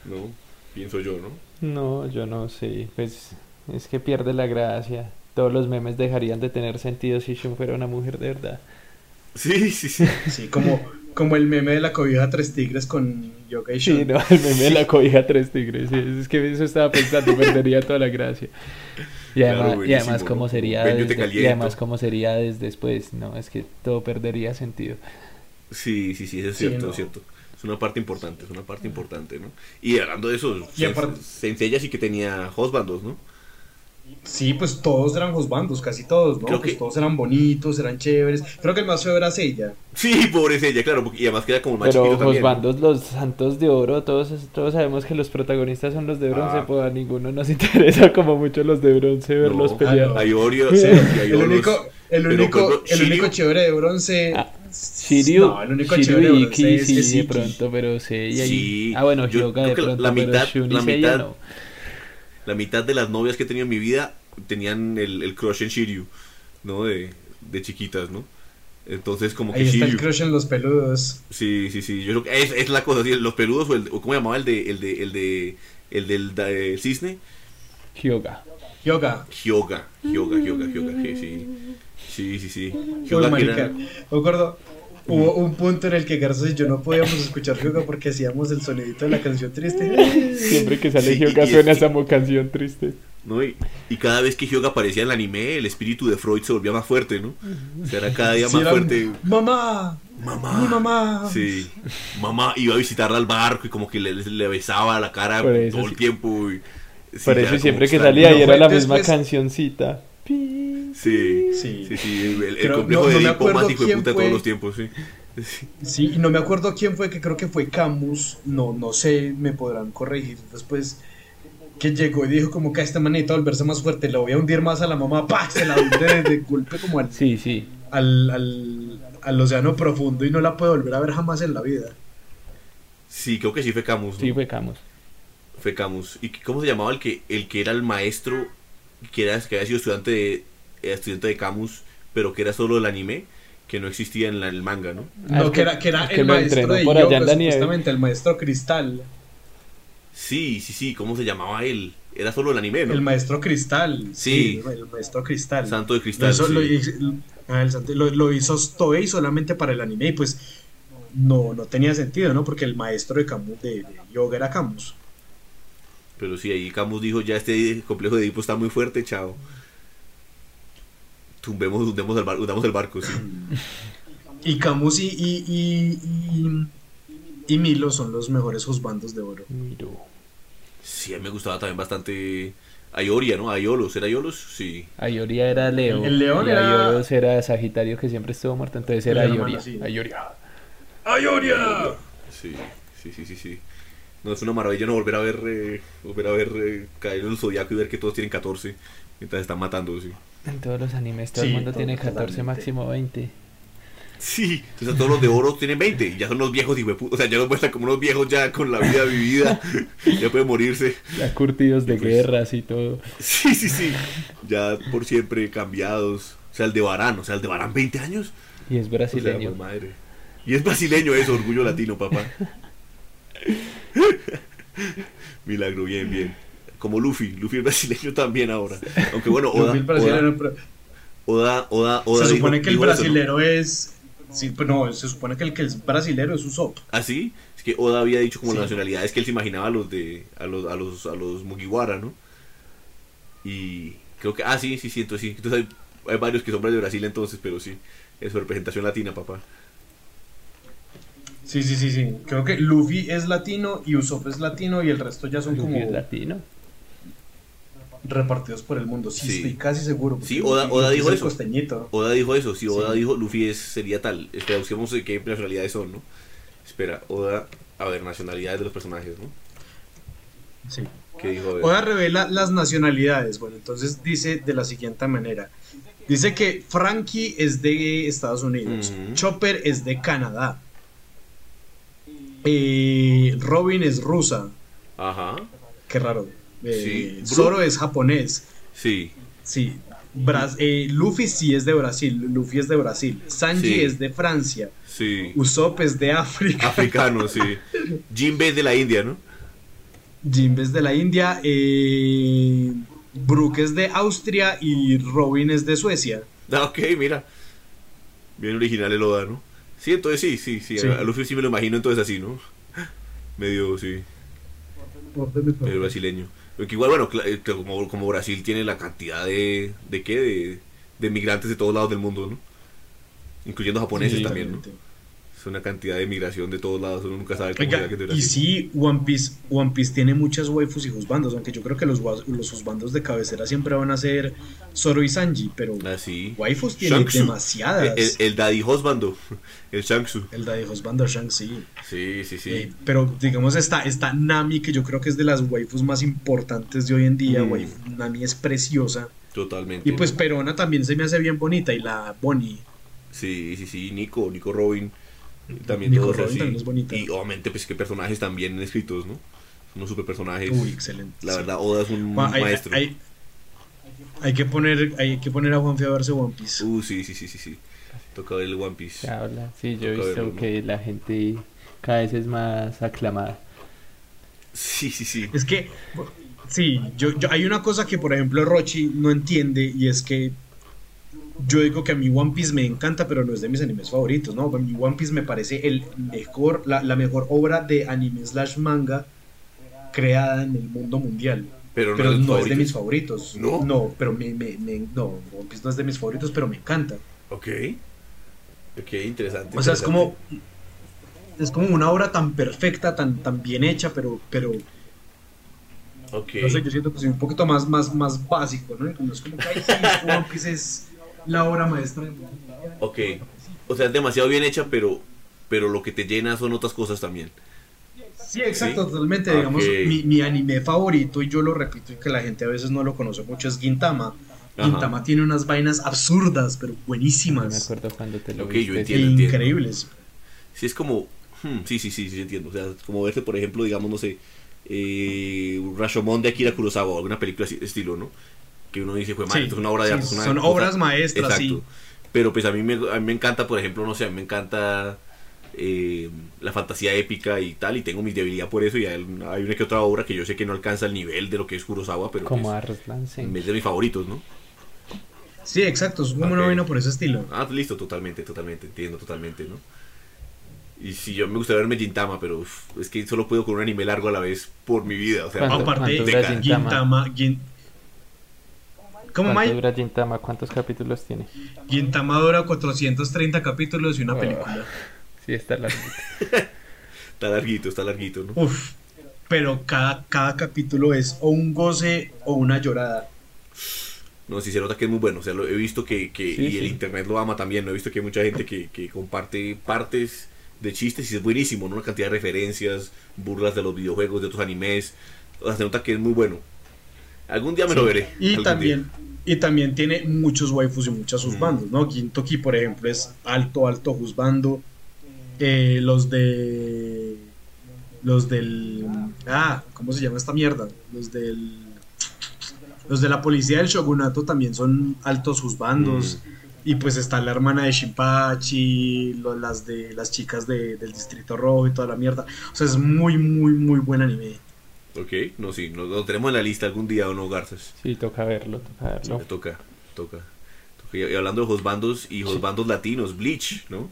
¿No? Pienso yo, ¿no? No, yo no sé. Pues es que pierde la gracia. Todos los memes dejarían de tener sentido si Shun fuera una mujer de verdad. Sí, sí, sí. Sí, como, como el meme de la cobija tres tigres con Yoga y Sí, Shun. no, el meme de la cobija tres tigres. sí, es que eso estaba pensando, perdería toda la gracia. Y Claro, además, y además cómo sería Ven, desde, y además cómo sería desde después, no, es que todo perdería sentido. Sí, sí, sí, eso es Sí, cierto, no. es cierto. Es una parte importante, es una parte importante, ¿no? Y hablando de eso, Y aparte- sí que tenía husbandos, ¿no? Sí, pues todos eran josbandos, casi todos, ¿no? Creo pues que- todos eran bonitos, eran chéveres. Creo que el más feo era Seiya. Sí, pobre Seiya, claro, porque, y además que era como el más Pero chiquito los bandos, los santos de oro, todos, todos sabemos que los protagonistas son los de bronce, Ah. pues a ninguno nos [laughs] interesa como mucho los de bronce verlos No, pelear. ah, no. Hay Oreo, sí, hay El único, el único, el único chévere de bronce. Ah, Shiryu, No, el único Shiryu de y Iki es- sí, es de pronto, pero Seiya y... Sí, Ah, bueno, yo Hyoga de pronto, la mitad- pero Shun y la Seiya mitad- no. La mitad de las novias que he tenido en mi vida tenían el, el crush en Shiryu, ¿no? De, de chiquitas, ¿no? Entonces, como que Ahí está el Shiryu. crush en los peludos. Sí, sí, sí. Yo creo que es, es la cosa, sí, los peludos o, el, o ¿cómo llamaba el de el de el de el del eh, cisne? Hyoga. Yoga. Hyoga, Hyoga, Hyoga, Hyoga, que sí. Sí, sí, sí. Marica. era- Me acuerdo, hubo un punto en el que Garzos y yo no podíamos escuchar Yoga porque hacíamos el sonidito de la canción triste. Siempre que sale Sí, suena esa canción triste. ¿no? Y, y cada vez que Hyoga aparecía en el anime, el espíritu de Freud se volvía más fuerte, ¿no? O sea, era cada día Sí, más era, fuerte. Mamá, Mamá. mi mamá. Sí. Mamá iba a visitarla al barco y como que le, le besaba la cara todo el tiempo. y- sí, Por eso siempre que salía y era la misma después- cancioncita. Sí, Sí. sí, sí. El, complejo no- de no Edipo más hijo de puta fue. todos los tiempos, sí. Sí. Y no me acuerdo quién fue, que creo que fue Camus, no, no sé, me podrán corregir después, que llegó y dijo como que a esta manita volverse más fuerte, le voy a hundir más a la mamá, ¡pah! Se la hunde de, de golpe como al, Sí, sí. al, al, al océano profundo y no la puede volver a ver jamás en la vida. Sí, creo que sí fue Camus. ¿no? Sí, fue Camus. Fue Camus. ¿Y cómo se llamaba el que el que era el maestro, que, era, que había sido estudiante de, era estudiante de Camus, pero que era solo del anime, que no existía en la- el manga, ¿no? Ah, No, que que- era, que era que el maestro de por allá en supuestamente, el maestro Cristal, Sí, sí, sí, ¿cómo se llamaba él? Era solo el anime, ¿no? el maestro Cristal, Sí. el maestro Cristal. Santo de cristal. hizo, sí. lo hizo- ah, el santo- lo- lo hizo Toei solamente para el anime y pues no, no tenía sentido, ¿no? Porque el maestro de, Camus, de, de yoga era Camus. Pero sí, ahí Camus dijo, ya este complejo de Edipo está muy fuerte, chao. Tumbemos, hundemos el, bar- hundamos el barco, sí. Y Camus y, y, y, y, y Milo son los mejores juzbandos de oro. Miro. Sí, a mí me gustaba también bastante Ayoria, ¿no? Ayolos, ¿era Ayolos? Sí. Ayoria era Leo. El león y era- Ayoros era Sagitario que siempre estuvo muerto, entonces era Ayoria. Ayoria. ¡Ayoria! Sí, sí, sí, sí, sí. No, es una maravilla no volver a ver, eh, volver a ver eh, caer en el zodiaco y ver que todos tienen 14 mientras están matando, sí. En todos los animes todo Sí, el mundo tiene 14, totalmente. máximo 20. Sí, entonces todos los de oro tienen 20 y ya son los viejos, hijo de pu- O sea, ya los muestran como unos viejos ya con la vida vivida, ya pueden morirse. Ya curtidos de Pues- guerras y todo. Sí, sí, sí. Ya por siempre cambiados. O sea, el de Barán, o sea, el de Barán 20 años. Y es O sea, brasileño. pues, madre. Y es brasileño eso, orgullo latino, papá. [laughs] Milagro, bien, bien. Como Luffy, Luffy es brasileño también ahora. Aunque bueno, Oda, Luffy el brasileño, pero- Oda, Oda, Oda se dijo- supone que el dijo eso, ¿no? brasilero es. Sí, pero no, se supone que el que es brasilero es Usopp. ¿Ah, sí? Es que Oda había dicho como Sí. las nacionalidades que él se imaginaba a los de a los a los a los Mugiwara, ¿no? Y creo que ah sí, sí, sí, entonces sí. Entonces hay, hay varios que son de Brasil entonces, pero sí, es su representación latina, papá. Sí, sí, sí, sí. Creo que Luffy es latino y Usopp es latino y el resto ya son Luffy como es latino. repartidos por el mundo. Sí, Sí. estoy casi seguro. Sí, Oda- Luffy- Oda dijo es eso. costeñito. Oda dijo eso, sí, Oda Sí. dijo Luffy es, sería tal. Espera, busquemos de qué nacionalidades son, ¿no? Espera, Oda, a ver, nacionalidades de los personajes, ¿no? Sí. ¿Qué dijo? Oda revela las nacionalidades. Bueno, entonces dice de la siguiente manera. Dice que Frankie es de Estados Unidos. Chopper es de Canadá, eh, Robin es rusa, Ajá, qué raro, eh, Sí. Zoro es japonés, sí, sí, eh, Luffy sí es de Brasil, Luffy es de Brasil, Sanji Sí. es de Francia, sí. Usopp es de África, Africano, sí. [laughs] Jinbe es de la India, ¿no? Jimbe es de la India, eh, Brooke es de Austria y Robin es de Suecia. Ah, ok, mira. Bien original el Oda, ¿no? Sí, entonces sí, sí, sí. Sí. A Luffy sí me lo imagino entonces así, ¿no? Medio, sí, medio brasileño. Lo que igual, bueno, eh, como, como Brasil tiene la cantidad de... ¿De qué? De, de migrantes de todos lados del mundo, ¿no? Incluyendo japoneses Sí, también, ¿no? Es una cantidad de migración de todos lados, uno nunca sabe cómo Oiga, que y sí, One Piece, One Piece tiene muchas waifus y juzbandos, aunque yo creo que los, los juzbandos de cabecera siempre van a ser Zoro y Sanji, pero Ah, sí. waifus tiene Shanksu. demasiadas. El, el, [laughs] el Daddy Hosbando, el Shanksu. El de juzbando Shanks, sí. Sí, sí, sí. Eh, pero digamos está, está Nami, que yo creo que es de las waifus más importantes de hoy en día. Mm. waifu- Nami es preciosa. Totalmente. Y pues Perona también se me hace bien bonita. Y la Bonnie. Sí, sí, sí, Nico, Nico Robin. También Nico todos así. también es bonita. Y obviamente, pues que personajes también escritos, ¿no? Son unos super personajes. Uy, excelente. La sí. verdad, Oda es un Juan, maestro. hay- hay que poner, hay que poner a Juanfe a verse One Piece. Uh, sí, sí, sí, sí, sí. Toca ver el One Piece. Se habla. Sí, yo he visto verlo, ¿no? que la gente cada vez es más aclamada. Sí, sí, sí. Es que, sí, yo, yo- hay una cosa que, por ejemplo, Rochi no entiende y es que yo digo que a mí One Piece me encanta, pero no es de mis animes favoritos, ¿no? A mí One Piece me parece el mejor, la, la mejor obra de anime slash manga creada en el mundo mundial. Pero no, Pero es de tus no es de mis favoritos. favoritos. ¿No? pero me, me, me- no, One Piece no es de mis favoritos, pero me encanta. Ok. Ok, interesante. O sea, es como es como una obra tan perfecta, tan, tan bien hecha, pero, pero Ok. No sé, yo siento que soy un poquito más, más, más básico, ¿no? Como es como que One Piece es la obra maestra. Ok. O sea, es demasiado bien hecha, pero, pero lo que te llena son otras cosas también. Sí, exacto, ¿Sí? totalmente. Digamos, mi, mi anime favorito, y yo lo repito y que la gente a veces no lo conoce mucho, es Gintama. Ajá. Gintama tiene unas vainas absurdas, pero Yo me buenísimas. acuerdo cuando te lo Ok, viste. yo e entiendo. increíbles. Sí, es como. hmm, sí, sí, sí, sí, entiendo. O sea, como verse, por ejemplo, digamos, no sé, eh, Rashomon de Akira Kurosawa alguna película así, estilo, ¿no? Que uno dice, fue Sí, esto es una obra de sí, arte. es una son cosa- obras maestras, Exacto. sí. Pero pues a mí, me, a mí me encanta, por ejemplo, no sé, a mí me encanta eh, la fantasía épica y tal, y tengo mi debilidad por eso. Y hay, hay una que otra obra que yo sé que no alcanza el nivel de lo que es Kurosawa, pero Como Arslan, sí. es de mis favoritos, ¿no? Sí, exacto, es como Ok. una vaina por ese estilo. Ah, listo, totalmente, totalmente, entiendo totalmente, ¿no? Y si yo me gustaría verme Gintama, pero uf, es que solo puedo con un anime largo a la vez por mi vida, o sea, ¿Cuánto- Aparte, de Gintama? Gintama, Gin- ¿Cómo, ¿Cuánto dura Gintama? ¿Cuántos capítulos tiene? Gintama dura 430 capítulos y una Oh. película. Sí, está largo. [laughs] está larguito, está larguito, ¿no? Uf. pero cada, cada capítulo es o un goce o una llorada. No, sí se nota que es muy bueno. O sea, lo he visto que, que Sí, y el sí. internet lo ama también. ¿no? He visto que hay mucha gente que, que comparte partes de chistes y es buenísimo, ¿no? Una cantidad de referencias, burlas de los videojuegos, de otros animes. O sea, se nota que es muy bueno. Algún día me lo veré. Y también, día. y también tiene muchos waifus y muchos Mm. husbandos, ¿no? Gintoki, por ejemplo, es alto, alto husbando. Eh, los de. Los del. Ah, ¿cómo se llama esta mierda? Los del. Los de la policía del shogunato también son altos husbandos. Mm. Y pues está la hermana de Shinpachi, lo- las de las chicas de- del Distrito Rojo y toda la mierda. O sea, es muy, muy, muy buen anime. Ok, no, sí, lo, lo tenemos en la lista algún día o no, Garzas. Sí, toca verlo, toca verlo. Toca, toca. toca. Y hablando de bandos y bandos latinos, Bleach, ¿no?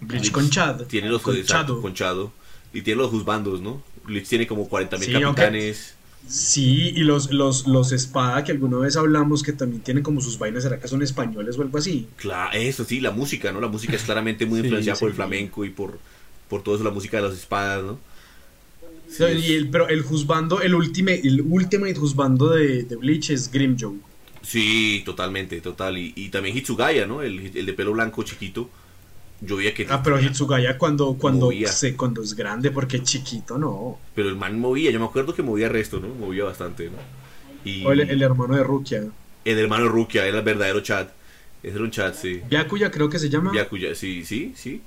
Bleach con Chad. Tiene los con Chado. con Chado. Y tiene los bandos, ¿no? Bleach tiene como 40.000 Sí, capitanes. Sí, y los, los, los espada que alguna vez hablamos que también tienen como sus vainas, ¿será que son españoles o algo así? Claro, eso sí, la música, ¿no? La música es claramente muy [laughs] Sí, influenciada por sí. el flamenco y por, por todo eso, la música de las espadas, ¿no? Sí, y el, pero el juzbando, el ultimate, el ultimate juzbando de, de Bleach es Grimjoe. sí, totalmente, total. Y, y también Hitsugaya, ¿no? El, el de pelo blanco chiquito. Yo veía que... Ah, pero Hitsugaya cuando, cuando, se, cuando es grande, porque chiquito no. Pero el man movía, yo me acuerdo que movía resto, ¿no? Movía bastante, ¿no? Y O el, el hermano de Rukia. el hermano de Rukia era el verdadero chat. Ese era un chat, sí. Byakuya creo que se llama. Byakuya, sí, sí, sí.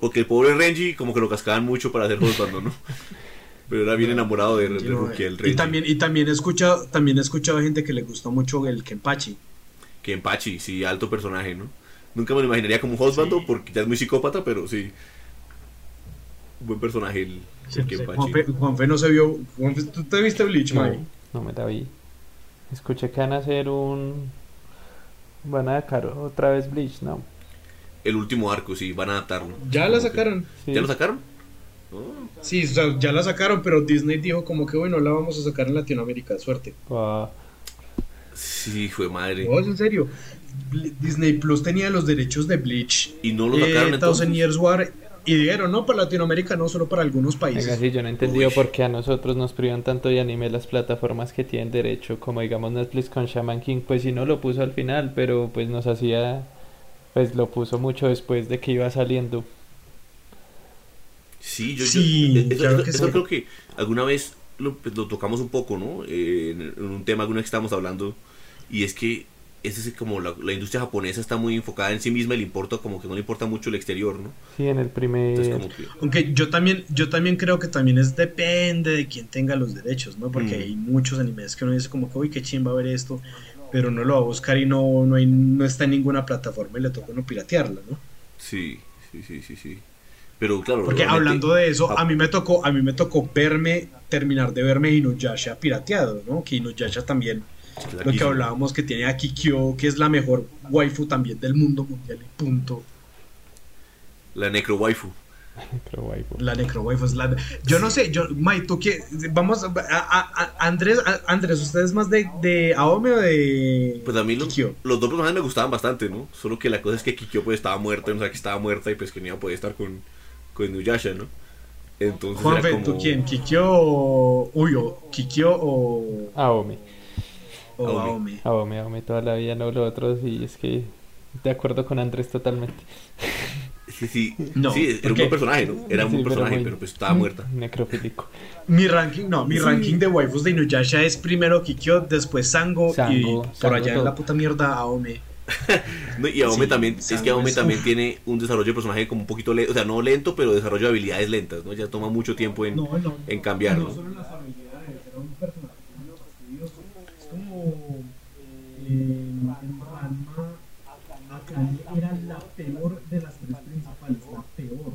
Porque el pobre Renji como que lo cascaban mucho para hacer cuando ¿no? [laughs] Pero era bien enamorado de, de Sí, no, Rukia, el y también, y también he escuchado, también he escuchado gente que le gustó mucho el Kenpachi. Que Empachi, sí, alto personaje, ¿no? Nunca me lo imaginaría como un husbando Sí. porque ya es muy psicópata, pero sí. Buen personaje el, el Kenpachi. Juanfe, Juanfe no se vio. Juanfe, ¿Tú te viste Bleach, No, no me la vi. Escuché que van a hacer un... Van a sacar otra vez Bleach, ¿no? El último arco, sí, van a adaptarlo. Ya la sacaron. Sí. ¿Ya lo sacaron? Sí, o sea, ya la sacaron, pero Disney dijo como que bueno, la vamos a sacar en Latinoamérica, suerte. Ah, sí, fue madre. No, es en serio. Disney Plus tenía los derechos de Bleach. ¿Y no lo eh, sacaron entonces? Thousand Years War y dijeron, no, para Latinoamérica, no solo para algunos venga, países. sí, yo no he entendido Uy. por qué a nosotros nos privan tanto de anime las plataformas que tienen derecho, como digamos Netflix con Shaman King, pues sí no lo puso al final, pero pues nos hacía, pues lo puso mucho después de que iba saliendo. Sí, yo, yo- Sí, eso, claro eso- que eso sí. creo que alguna vez lo, pues, lo tocamos un poco, ¿no? Eh, en, en un tema alguna vez que estábamos hablando, y es que ese es como la, la industria japonesa está muy enfocada en sí misma y le importa como que no le importa mucho el exterior, ¿no? Sí, en el primer... Entonces como que... Aunque yo también, yo también creo que también es depende de quién tenga los derechos, ¿no? Porque Mm. hay muchos animes que uno dice como que, uy, qué chimba ver esto, pero no lo va a buscar y no, no, hay, no está en ninguna plataforma y le toca no piratearla, ¿no? Sí, sí, sí, sí, sí. Pero claro, Porque hablando de eso, a mí me tocó, a mí me tocó verme, terminar de verme Inuyasha pirateado, ¿no? Que Inuyasha también, lo que hablábamos que tiene a Kikyo, que es la mejor waifu también del mundo mundial y punto. La necro waifu. La necro waifu es la... Yo no sé, yo, Mai, tú qué, vamos, a, a- a- Andrés, a- Andrés, ¿usted es más de, de Aome o de Pues a mí los, los dos personajes me gustaban bastante, ¿no? Solo que la cosa es que Kikyo pues estaba muerta, no sé que estaba muerta y pues que no iba a poder estar con, con Inuyasha, ¿no? Entonces Juanfe, era como... ¿tú quién? ¿Kikyo o... Uy, o Kikyo o, Aome, o Aome. Aome? Aome, Aome toda la vida, no lo otro, sí, es que de acuerdo con Andrés totalmente. Sí, sí, No, sí, era un buen personaje, ¿no? Era un Sí, buen personaje, muy- pero pues estaba muerta. [laughs] Necrofílico. Mi ranking, no, mi Sí. ranking de waifus de Inuyasha es primero Kikyo, después Sango, y Sango, por Sango allá en todo. la puta mierda Aome. [laughs] No, y Aome Sí, también, es que Aome también tiene un desarrollo de personaje como un poquito lento, o sea, no lento, pero desarrollo de habilidades lentas, ¿no? Ya toma mucho tiempo en, no, en cambiar, ¿no? solo las habilidades, era un personaje muy fastidioso. Es como Akane era la peor de las tres principales, la peor.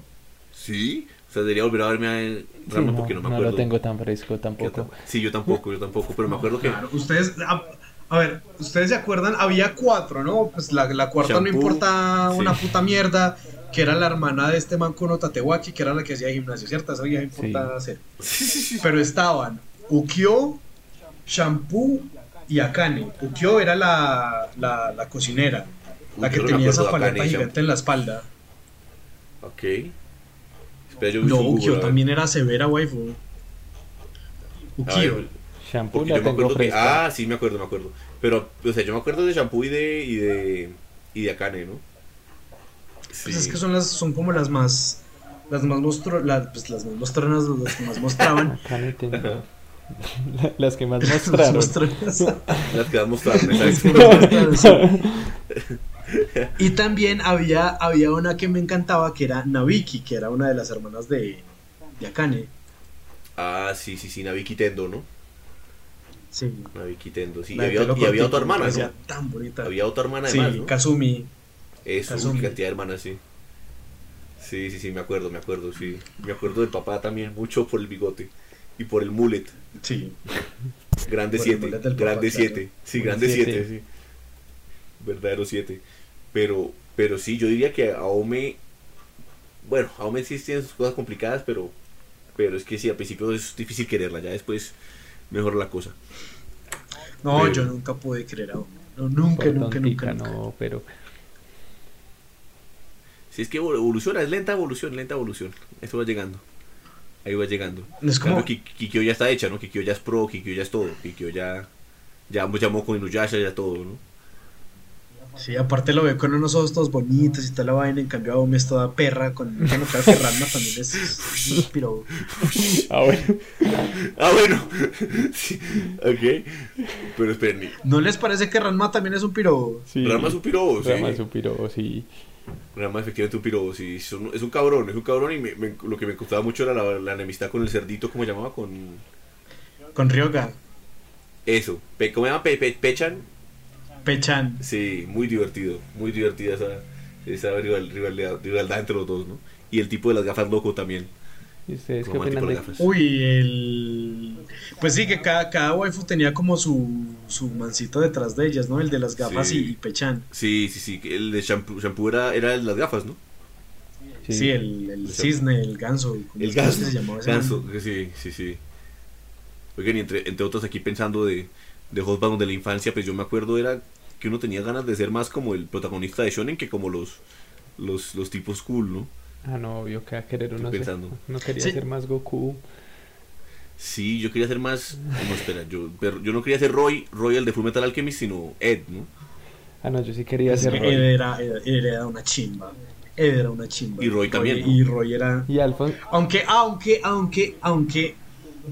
Sí, o sea, debería volver a verme a Sí, Rama no, porque no me no acuerdo. lo tengo tan fresco tampoco. tam- Sí, yo tampoco, yo tampoco, pero me acuerdo que... Claro, ustedes, a, a ver, ustedes se acuerdan, había cuatro, ¿no? Pues la, la cuarta no importa una sí. puta mierda, que era la hermana de este man Kuno Tatewaki, que era la que hacía gimnasio, ¿cierto? Eso ya importa hacer. Pero estaban Ukyo, Shampoo y Akane. Ukyo era la, la, la cocinera, la que Ukyo no tenía esa paleta gigante en la espalda. Ok. Espera, No, ver. también era severa waifu. Ukio. Shampoo porque la yo me tengo acuerdo que... fresca. Ah, sí, me acuerdo, me acuerdo. Pero, o sea, yo me acuerdo de Shampoo y de... y de... y de Akane, ¿no? Sí. Pues es que son las, son como las más, las más mostro, la- pues las más mostronas, las que más mostraban. Las que más mostraron. [laughs] Las que mostraron, exacto. más mostraron, sí. [laughs] Y también había, había una que me encantaba que era Nabiki, que era una de las hermanas de, de Akane. Ah, sí, sí, sí, Nabiki Tendo, ¿no? Sí. Tendo, sí. Y La había, y había otra hermana, ¿no? tan bonita. Había otra hermana sí, además, ¿no? Kazumi. Eso, Kazumi. cantidad de hermanas, sí. Sí, sí, sí, me acuerdo, me acuerdo, sí. Me acuerdo del papá también mucho por el bigote y por el mullet. Sí. Grande Por el 7, mullet del papá, grande claro. 7. Sí, grande siete. 7, sí. Verdadero 7. Pero, pero sí, yo diría que Aome. Bueno, Aome sí tiene sus cosas complicadas, pero. Pero es que sí, al principio es difícil quererla, ya después mejora la cosa. No, Pero- yo nunca pude creer a Ome. No, nunca, nunca, nunca, nunca. no, pero Si es que evoluciona, es lenta evolución, lenta evolución. Eso va llegando. Ahí va llegando. Es como, Ki- Kikyo ya está hecha, ¿no? Kikyo ya es pro, Kikyo ya es todo. Kikyo ya. Ya llamó con Inuyasha, ya todo, ¿no? Sí, aparte lo ve con unos ojos todos bonitos y toda la vaina, en cambio Ome es toda perra, con, bueno, claro que Ranma también es, [laughs] es- pero Ah, bueno. Ah, bueno. sí, ok. Pero esperen. ¿no les parece que Ranma también es un piro? Sí. Rama es un pirobo, sí. Rama es un piro, sí. Rama efectivamente un pirobo, sí. Es un, es un cabrón, es un cabrón y me- me- lo que me gustaba mucho era la, la enemistad con el cerdito, ¿cómo llamaba? Con Con Ryoga, eso. Pe- ¿Cómo se llama? Pe- Pe- Pechan. Pechan. Sí, muy divertido. Muy divertida esa, esa rival- rivalidad, rivalidad entre los dos, ¿no? Y el tipo de las gafas loco también. ¿Y ustedes qué opinan de de gafas. Uy, el... Pues sí, que cada, cada waifu tenía como su, su mancito detrás de ellas, ¿no? El de las gafas Sí. y, y Pechan. Sí, sí, sí. El de shampoo, shampoo era, era el de las gafas, ¿no? Sí, el, el El cisne, el ganso. ¿cómo El ganso. se llamaba ese ganso, sí, sí, sí. Oigan, y entre, entre otros aquí pensando de, de Hotbound de la infancia, pues yo me acuerdo era que uno tenía ganas de ser más como el protagonista de Shonen que como los, los, los tipos cool, ¿no? Ah, no, obvio que va a querer uno ser-. No quería Sí. ser más Goku. Sí, yo quería ser más... No, espera, yo, pero yo no quería ser Roy, Roy el de Full Metal Alchemist, sino Ed, ¿no? Ah, no, yo sí quería ser Roy. Ed era, Ed- Ed era una chimba. Ed era una chimba. Y Roy también, ¿no? Y Roy era... Y Alphonse, Aunque, aunque, aunque, aunque,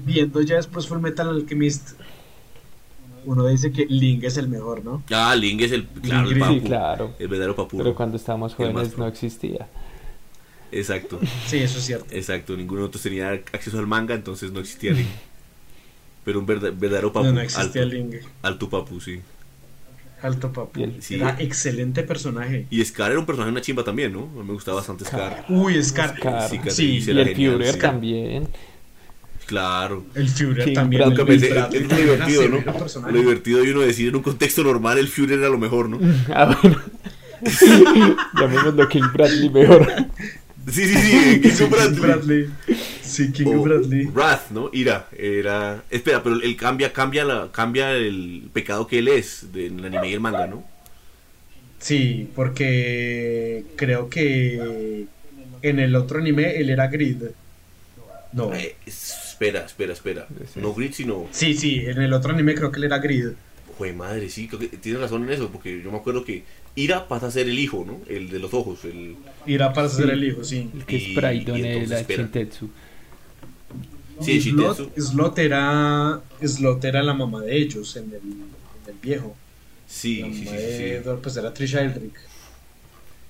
viendo ya después Full Metal Alchemist, uno dice que Ling es el mejor, ¿no? Ah, Ling es el, claro, el papu. sí, claro. El verdadero papu. Pero cuando estábamos jóvenes no existía. Exacto, Sí, eso es cierto. exacto. Ninguno de nosotros tenía acceso al manga, entonces no existía Ling. [laughs] Pero un verda- verdadero papu. No, no existía alto, Ling. alto papu, sí. Alto papu. Y el- Sí. Era excelente personaje. Y Scar era un personaje una chimba también, ¿no? Me gustaba bastante Scar. Uy, Scar. Scar. Sí, Sí, Y el Führer sí. también. Claro. el Führer también. El Nunca pensé, es, Bradley es divertido, ¿no? personaje. Lo divertido de uno decir en un contexto normal el Führer era lo mejor, ¿no? [laughs] Ah, bueno. [laughs] Llamémoslo King Bradley mejor. Sí, sí, sí, King Sí, Bradley. Bradley. Sí, King O Bradley. Wrath, ¿no? Ira. Era. Espera, pero él cambia, cambia, la, cambia el pecado que él es de- en el anime y el manga, ¿no? Sí, porque creo que en el otro anime él era Grid. No. Eh, espera, espera, espera. No Grid, sino. Sí, sí, en el otro anime creo que él era Grid. Jue madre, sí, creo que tienes razón en eso, porque yo me acuerdo que Ira pasa a ser el hijo, ¿no? El de los ojos, el. Irá para ser Sí. el hijo, sí. El que es la espera. Shintetsu. Sí, el Slot, Shintetsu. Slot era, Slot era la mamá de ellos en el, en el viejo. Sí, la sí, sí, mamá sí, sí. de Edward, pues era Trisha Eldrick.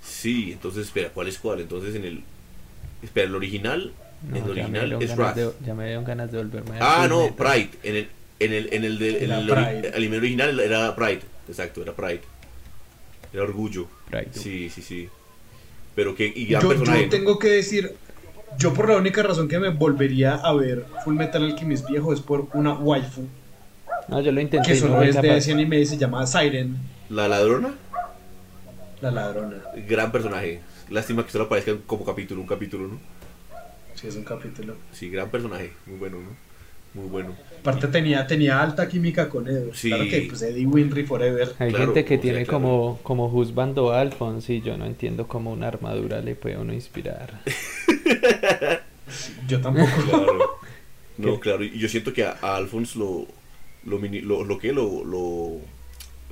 Sí, entonces espera, ¿cuál es cuál? Entonces en el. Espera, el original. No, el original es Wrath. de- Ya me dieron ganas de volverme a Ah, no. Pride. En el, en el, en el, del- en Era el, ori- Pride. el anime original era Pride. Exacto, era Pride. Era orgullo. Pride. Sí, sí, sí. Pero que. Y gran Yo, personaje. yo tengo que decir, yo por la única razón que me volvería a ver Full Metal Alchemist viejo es por una waifu No, yo lo intenté. que no solo es de ese anime y se llama Siren, La ladrona, la ladrona. gran personaje. Lástima que solo aparezca como capítulo, un capítulo, ¿no? Sí, es un capítulo. Sí, gran personaje. Muy bueno, ¿no? Muy bueno. Aparte tenía, tenía alta química con Edo. Sí. Claro que pues Eddie Winry Forever. Hay Claro, gente que sea, tiene claro. como, como juzgando a Alphonse y yo no entiendo cómo una armadura le puede uno inspirar. Yo tampoco. [laughs] Claro. [laughs] No, claro. Y yo siento que a, a Alphonse lo, lo, mini- lo, lo que lo, lo,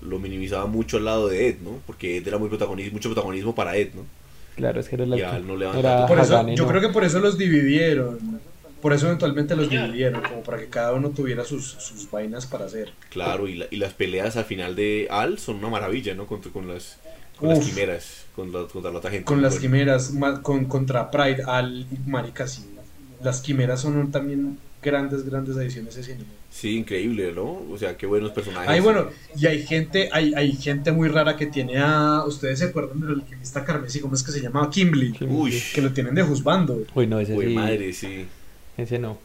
lo minimizaba mucho al lado de Ed, ¿no? Porque Ed era muy protagonismo, mucho protagonismo para Ed, ¿no? Claro, es que era la Y a él no le van era. Por eso, Hagane, yo ¿no? creo que por eso los dividieron. Por eso eventualmente los dividieron, como para que cada uno tuviera sus, sus vainas para hacer. Claro, y, la- y las peleas al final de Al son una maravilla, ¿no? Contra, con las, con las quimeras, con la, contra la otra gente. Con las Bueno, quimeras, ma- con, contra Pride, al marica, sí. Las quimeras son un- también grandes, grandes adiciones a ese anime. Sí, increíble, ¿no? O sea, qué buenos personajes. Ay, bueno, y hay gente, hay, hay gente muy rara que tiene a. ¿Ustedes se acuerdan del alquimista carmesí? ¿Cómo es que se llamaba? Kimberly. Sí. Uy, Que lo tienen de juzbando. Uy, no, ese sí. madre, sí. Ese no.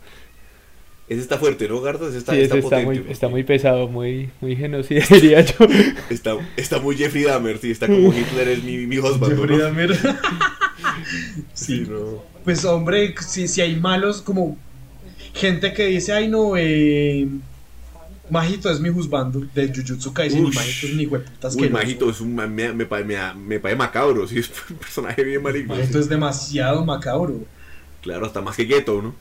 Ese está fuerte, ¿no, Gardo? Ese está, sí, está ese está potente. muy, está muy pesado, muy, muy genocida, [laughs] diría yo. Está, está muy Jeffrey Dahmer, sí, está como Hitler es mi, mi husband, Jeffrey ¿no? Dahmer. [laughs] Sí, no. Pues hombre, si, si hay malos como gente que dice, ay no, eh, Majito es mi juzbando de Jujutsu Kaisen y. Majito es mi hijueputa Uy, asqueroso. Majito es un, me, me, me, pa- me, me parece macabro, sí, es un personaje bien maligno. Majito sí. es demasiado macabro. Claro, hasta más que Ghetto, ¿no?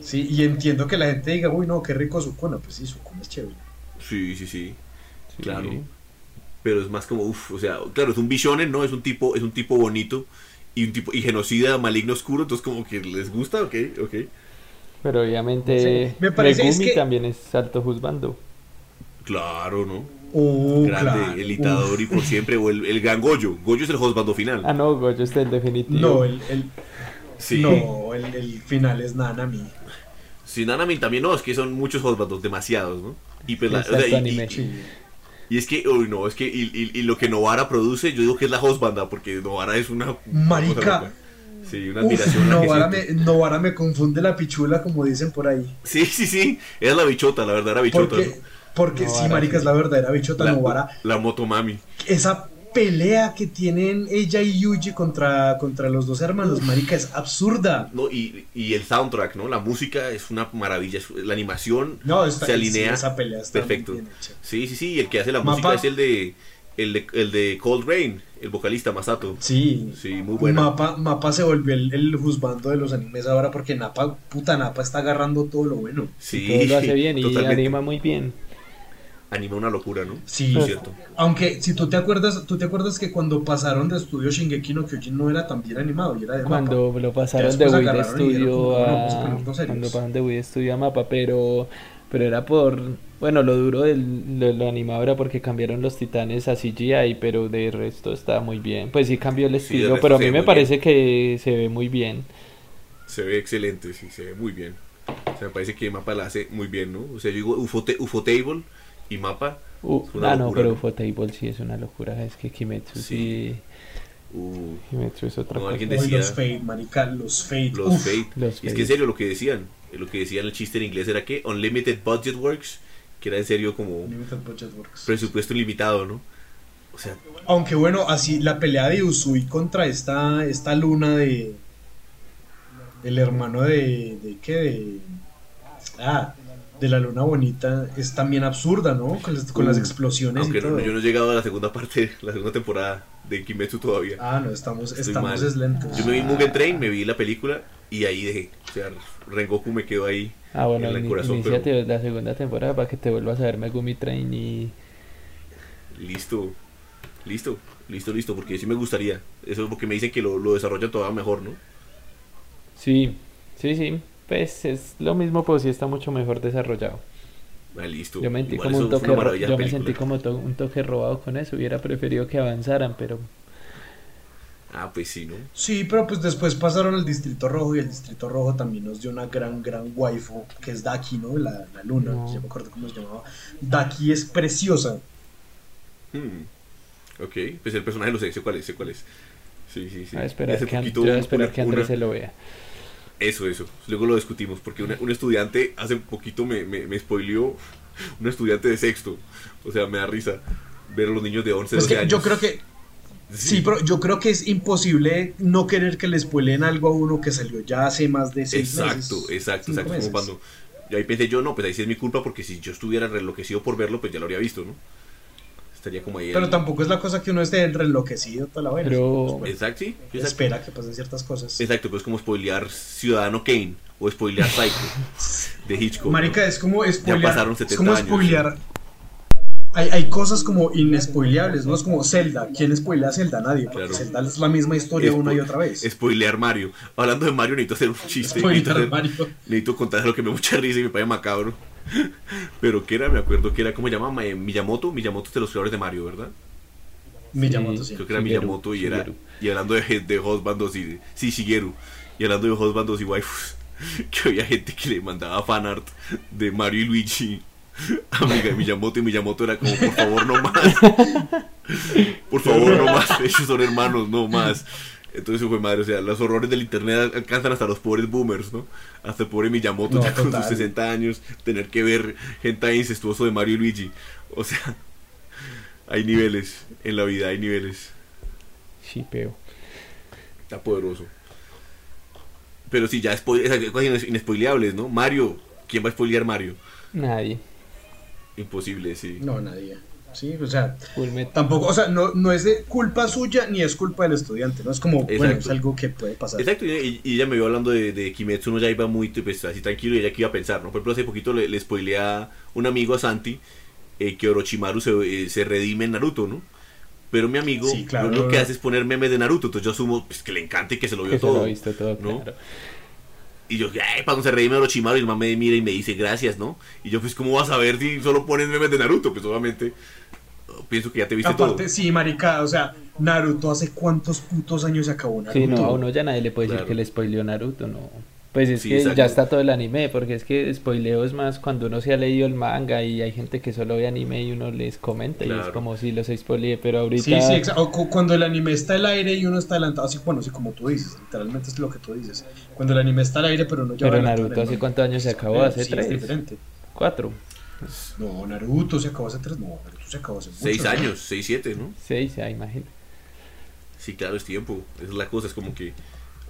Sí, y entiendo que la gente diga, uy no, qué rico Sukuna, pues sí, Sukuna es chévere. Sí, sí, sí, Sí. claro. Pero es más como, uff, o sea, claro, es un bishonen, ¿no? Es un tipo, es un tipo bonito y un tipo, y genocida, maligno, oscuro, entonces como que les gusta, ok, ok. Pero obviamente Sí, me parece es Megumi que- también es alto juzgando. Claro, ¿no? Oh, Grande, claro. el itador Uf. y por siempre, o el, el gran Goyo. Goyo es el husbando final. Ah, no, Goyo está el definitivo. No, el, el- sí. no, el, el final es Nanami. Sí, Nanami también no, es que son muchos husbandos, demasiados, ¿no? Y, pues la- o Exacto, sea, y- y- anime. Sí. Y es que, uy, no, es que, y, y- y lo que Novara produce, yo digo que es la hostbanda, porque Novara es una. una Marica. Sí, una admiración. la Novara me, Novara me confunde la pichula, como dicen por ahí. Sí, sí, sí, era la bichota, la verdadera bichota. Porque, porque sí, marica, sí. es la verdadera bichota ¿no? Novara. La, la motomami. Esa pelea que tienen ella y Yuji contra, contra los dos hermanos, marica, es absurda. No, y, y el soundtrack, ¿no? La música es una maravilla, es- la animación No, está, se alinea. sí, esa pelea está perfecto. muy bien hecha. Sí, sí, sí, y el que hace la Mapa. música es el de, el de el de Cold Rain, el vocalista Masato. Sí. Sí, muy buena. Mapa, Mapa se volvió el, el juzgando de los animes ahora porque Napa, puta Napa está agarrando todo lo bueno. Sí, Todo lo hace bien y totalmente. anima muy bien. Anima una locura, ¿no? Sí. Es cierto. Aunque si tú te acuerdas, tú te acuerdas que cuando pasaron de estudio Shingeki no Kyojin no era tan bien animado y era de Mapa. Cuando lo pasaron de Wii de y estudio como, "No, a. vamos a ponernos serios". Cuando pasaron de Wii de estudio a mapa, pero. Pero era por. Bueno, lo duro del lo, lo animado era porque cambiaron los titanes a CGI, pero de resto está muy bien. Pues sí cambió el estilo, resto pero a mí me parece que se ve muy bien. Se ve excelente, sí, se ve muy bien. O sea, me parece que Mapa la hace muy bien, ¿no? O sea, yo digo Ufo, Ufotable y Mapa. Uh, Es una ah, no, locura, pero ¿no? Ufotable sí es una locura. Es que Kimetsu sí. Uh, Kimetsu es otra No, cosa. alguien decía- los Fate, marica, los Fate. los uf. Fate. los Y es que en serio lo que decían, lo que decían el chiste en inglés era que Unlimited Budget Works, que era en serio como Works. presupuesto ilimitado, ¿no? O sea, Aunque bueno, así la pelea de Usui contra esta, esta luna de. El hermano de. ¿De qué? De. Ah, de la luna bonita es también absurda, ¿no? Con las, con las Uh, explosiones aunque y todo. no, yo no he llegado a la segunda parte, [laughs] la segunda temporada de Kimetsu todavía. Ah, no, estamos, Estoy estamos mal. es lentos. Yo me vi Mugen Train, me vi la película y ahí dejé. O sea, Rengoku me quedó ahí. Ah, bueno, en el corazón, iniciate la segunda temporada para que te vuelvas a ver Megumi Train y. Listo, listo, listo, listo, porque sí me gustaría. Eso es porque me dicen que lo, lo desarrolla todavía mejor, ¿no? Sí, sí, sí. Pues es lo mismo, pero sí está mucho mejor desarrollado. Ah, listo. Yo me sentí Igual como un toque, yo me sentí como to- un toque robado con eso. Hubiera preferido que avanzaran, pero Ah, pues sí, ¿no? Sí, pero pues después pasaron al Distrito Rojo y el Distrito Rojo también nos dio una gran, gran waifu, que es Daki, ¿no? La, la luna, No. ya me acuerdo cómo se llamaba. Daki es preciosa. Hmm. Ok, pues el personaje lo sé, sé cuál es, sé cuál es. Sí, sí, sí. a esperar, hace que, poquito yo una- Andrés una- se lo vea. Eso, eso. Luego lo discutimos, porque una- un estudiante hace poquito me, me, me spoileó [laughs] un estudiante de sexto. O sea, me da risa ver a los niños de 11, Es 12 que años. yo creo que, sí, pero yo creo que es imposible no querer que le spoilen algo a uno que salió ya hace más de seis Exacto, meses. exacto, exacto. meses. Como cuando. Y ahí pensé yo, no, pues ahí sí es mi culpa, porque si yo estuviera enloquecido por verlo, pues ya lo habría visto, ¿no? Estaría como ahí. Pero el- tampoco es la cosa que uno esté enloquecido toda la vaina. Pero- Exacto, sí. exacto. Espera que pasen ciertas cosas. Exacto, pues como spoilear Ciudadano Kane o spoilear Psycho [laughs] de Hitchcock. Marica, ¿no? es como spoilear. pasaron es 70 como años, spoilear. Hay, hay cosas como inespoileables, ¿no? Es como Zelda. ¿Quién spoilea a Zelda? Nadie. Porque Claro. Zelda es la misma historia una y otra vez. Spoilear Mario. Hablando de Mario, necesito hacer un chiste. Spoilear necesito, hacer- Mario. necesito contar lo que me da mucha risa y me parece macabro. [laughs] Pero que era, me acuerdo que era, ¿cómo se llama? Ma- Miyamoto. Miyamoto es de los creadores de Mario, ¿verdad? Miyamoto, sí. Creo que era Shigeru, Miyamoto y era. Y hablando de, de husbandos y. Sí, Shigeru. Y hablando de husbandos y waifus. [laughs] Que había gente que le mandaba fanart de Mario y Luigi. [laughs] Amiga de Miyamoto y Miyamoto era como, por favor, no más. [laughs] Por favor, no más. [laughs] Ellos son hermanos, no más. Entonces fue madre, o sea, los horrores del internet alcanzan hasta los pobres boomers, ¿no? Hasta el pobre Miyamoto No, ya con total. sus 60 años, tener que ver gente incestuoso de Mario y Luigi. O sea, hay niveles en la vida, hay niveles. Sí, pero. Está poderoso. Pero sí, ya esas cosas inespoileables, ¿no? Mario, ¿quién va a spoilear Mario? Nadie. Imposible, sí. No, nadie. Sí, o sea, tampoco, o sea, no, no es de culpa suya ni es culpa del estudiante, ¿no? Es como, bueno, es algo que puede pasar. Exacto, y, y ella me vio hablando de, de Kimetsu, uno ya iba muy pues, así tranquilo y ella que iba a pensar, ¿no? Por ejemplo, hace poquito le, le spoileé a un amigo, a Santi, eh, que Orochimaru se, eh, se redime en Naruto, ¿no? Pero mi amigo Sí, claro. lo único que hace es poner memes de Naruto, entonces yo asumo pues, que le encanta y que se lo vio Que se todo. lo ha visto todo, ¿no? claro. Y yo, ay, cuando se redime Orochimaru y el mamá me mira y me dice gracias, ¿no? Y yo, pues, ¿cómo vas a ver si solo pones memes de Naruto? Pues obviamente, pienso que ya te viste Aparte, todo. sí, marica, o sea, Naruto hace cuántos putos años se acabó Naruto. Sí, no, a uno ya nadie le puede decir Claro. que le spoileó Naruto, no. Pues es Sí, que exacto. ya está todo el anime, porque es que spoileo es más cuando uno se ha leído el manga y hay gente que solo ve anime y uno les comenta y es como si los spoileé, pero ahorita... Sí, sí, exacto. Cuando el anime está al aire y uno está adelantado, así, bueno, sí, como tú dices, literalmente es lo que tú dices. Cuando el anime está al aire, pero no ya Pero Naruto, ¿hace cuántos años se acabó? ¿Hace sí, tres? Es diferente. ¿Cuatro? No, Naruto se acabó hace tres. No, Naruto se acabó hace mucho. Seis ¿no? años, seis, siete, ¿no? Seis, ah, imagínate. Sí, claro, es tiempo. Esa es la cosa, es como que,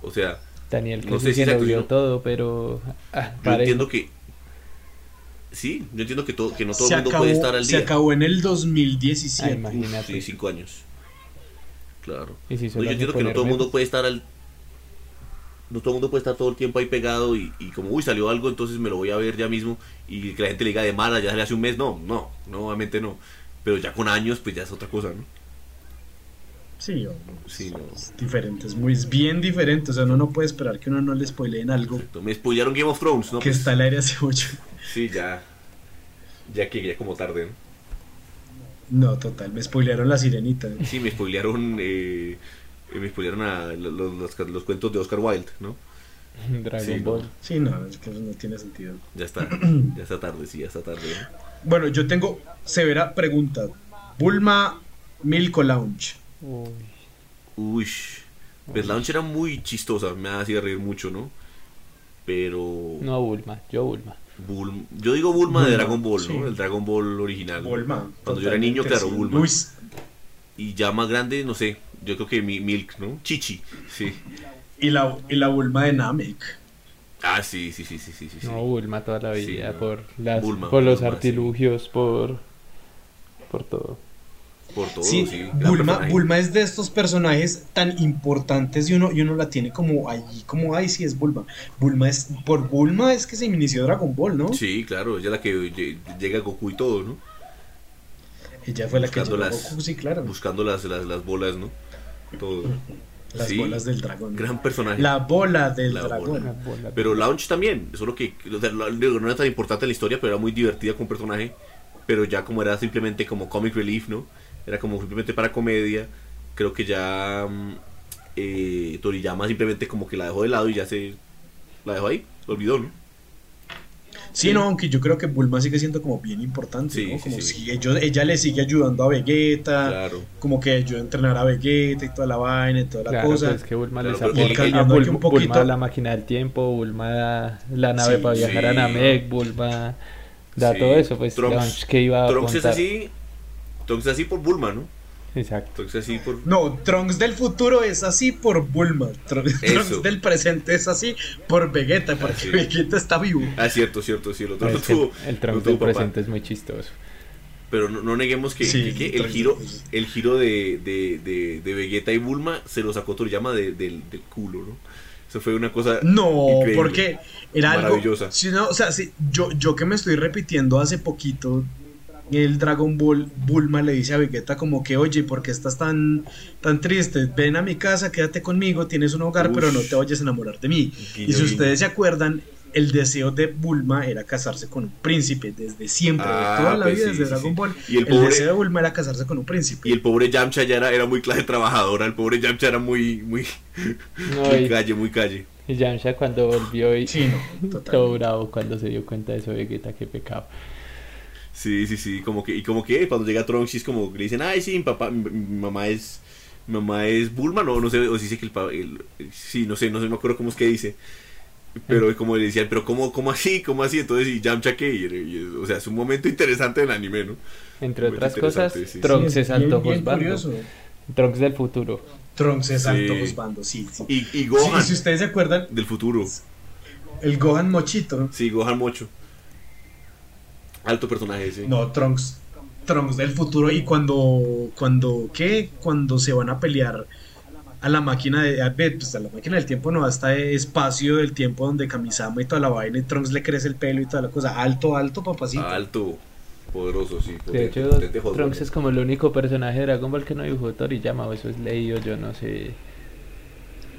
o sea, Daniel que No sí sé si se vio todo, pero... Ah, yo entiendo que... Sí, yo entiendo que, todo, que no todo Se el mundo acabó, puede estar al se día. acabó en el Ah, 2017. imagínate. Sí, cinco años. Claro. Y si No, solo yo entiendo que no todo el mundo puede estar al... No todo el mundo puede estar todo el tiempo ahí pegado y, y como, uy, salió algo, entonces me lo voy a ver ya mismo y que la gente le diga de mala, ya sale hace un mes. No, no, no, obviamente no. Pero ya con años, pues ya es otra cosa, ¿no? Sí, o- Sí, no. es diferente, es muy es bien diferente. O sea, uno no puede esperar que uno no le spoileen algo Exacto. Me spoilearon Game of Thrones, ¿no? que Pues, está al aire hace mucho. Sí, ya. Ya que ya como tarde, ¿no? No, total, me spoilearon la sirenita. Sí, me spoilearon, eh, me spoilearon a los, los- los cuentos de Oscar Wilde, ¿no? [laughs] Dragon Sí, no. Ball. Sí, no, es que eso no tiene sentido. Ya está, [clears throat] ya está tarde, sí, ya está tarde. ¿no? Bueno, yo tengo severa pregunta. Bulma Milko Lounge. Uy. Uy, pues Launch era muy chistosa, me hacía reír mucho, ¿no? Pero No Bulma, yo Bulma. Bul- yo digo Bulma de Bulma, Dragon Ball, sí. ¿no? El Dragon Ball original. Bulma. Cuando yo era niño, claro, sí. Bulma. Y ya más grande, no sé, yo creo que mi Milk, ¿no? Chichi, sí. y, la, y la Bulma de Namek. Ah, sí, sí, sí, sí, sí, sí. No Bulma toda la Sí, vida, no. por, las, Bulma, por los Bulma, sí. artilugios, por, por todo. Por todo, Sí, Bulma. Bulma es de estos personajes tan importantes y uno, y uno la tiene como allí, como, ay, sí, es Bulma. Bulma es, por Bulma es que se inició Dragon Ball, ¿no? Sí, claro, ella es la que lle- llega Goku y todo, ¿no? Ella fue la que a las- Goku, sí, claro. Buscando las, las, las bolas, ¿no? Todo. [laughs] Las Sí, bolas del dragón. Gran personaje. La bola del La dragón. Bola. Pero Launch también, solo que o sea, no era tan importante en la historia, pero era muy divertida como personaje. Pero ya como era simplemente como comic relief, ¿no? Era como simplemente para comedia. Creo que ya mm, eh, Toriyama simplemente como que la dejó de lado y ya se la dejó ahí, lo olvidó, ¿no? Sí, no, aunque yo creo que Bulma sigue siendo como bien importante, Sí, ¿no? Como sí. si ellos- ella le sigue ayudando a Vegeta, Claro. como que ayuda a entrenar a Vegeta y toda la vaina y toda la Claro, cosa. pues que Bulma Claro, les aporta a cambiando aquí Bulma, un poquito. Bulma la máquina del tiempo, Bulma da la nave Sí, para viajar a. Namek, Bulma da Sí. todo eso, pues Trunks- que iba a Trunks es contar. así. Trunks es así por Bulma, ¿no? Exacto. Trunks es así por. No, Trunks del futuro es así por Bulma. Tr- Trunks del presente es así por Vegeta, porque sí. Vegeta está vivo. Ah, cierto, cierto, sí, el otro Pero no es que tuvo. el Trunks tuvo del papá. presente es muy chistoso. Pero no, no neguemos que, Sí, que- que el giro, pues. el giro de, de, de, de Vegeta y Bulma se lo sacó Toriyama de- del, del culo, ¿no? Eso fue una cosa No, increíble. porque era algo. Maravillosa. O sea, sí, yo, yo que me estoy repitiendo hace poquito, el Dragon Ball Bulma le dice a Vegeta como que, oye, ¿por qué estás tan, tan triste? Ven a mi casa, quédate conmigo, tienes un hogar, pero no te vayas a enamorar de mí. Y si ustedes se acuerdan, el deseo de Bulma era casarse con un príncipe desde siempre, Ah, de toda la pues vida, sí, desde sí, Dragon sí. Ball. Y el el pobre- deseo de Bulma era casarse con un príncipe. Y el pobre Yamcha ya era, era muy clase trabajadora, el pobre Yamcha era muy, muy, No, muy y, calle, muy calle. y Yamcha cuando volvió y Sí, no, [laughs] todo bravo cuando se dio cuenta de eso, Vegeta, qué pecado. Sí, sí, sí, como que, y como que cuando llega Trunks es como que le dicen, ay, sí, mi papá, mi, mi mamá es, mi mamá es Bulma, no, no sé, o si dice que el papá, el- sí, no sé, no sé, me acuerdo cómo es que dice, pero como le decían, pero cómo, cómo así, cómo así, entonces, y Yamcha qué, Y- y- o sea, es un momento interesante del anime, ¿no? Entre otras cosas, sí. Trunks Sí, es alto. Trunks del futuro. Trunks es alto Sí. juzgando, sí, sí. Y, y Sí, Gohan, si ustedes se acuerdan, del futuro, el Gohan Mochito, sí, Gohan Mocho. Alto personaje, sí. no, Trunks, Trunks del futuro y cuando, cuando, ¿qué? Cuando se van a pelear a la máquina de, a, ver, pues a la máquina del tiempo no, hasta espacio del tiempo donde Kamisama y toda la vaina y Trunks le crece el pelo y toda la cosa, alto, alto, papacito. Alto, poderoso, sí. De hecho, potente Trunks es como el único personaje de Dragon Ball que no dibujó Toriyama, o eso es leído, yo no sé.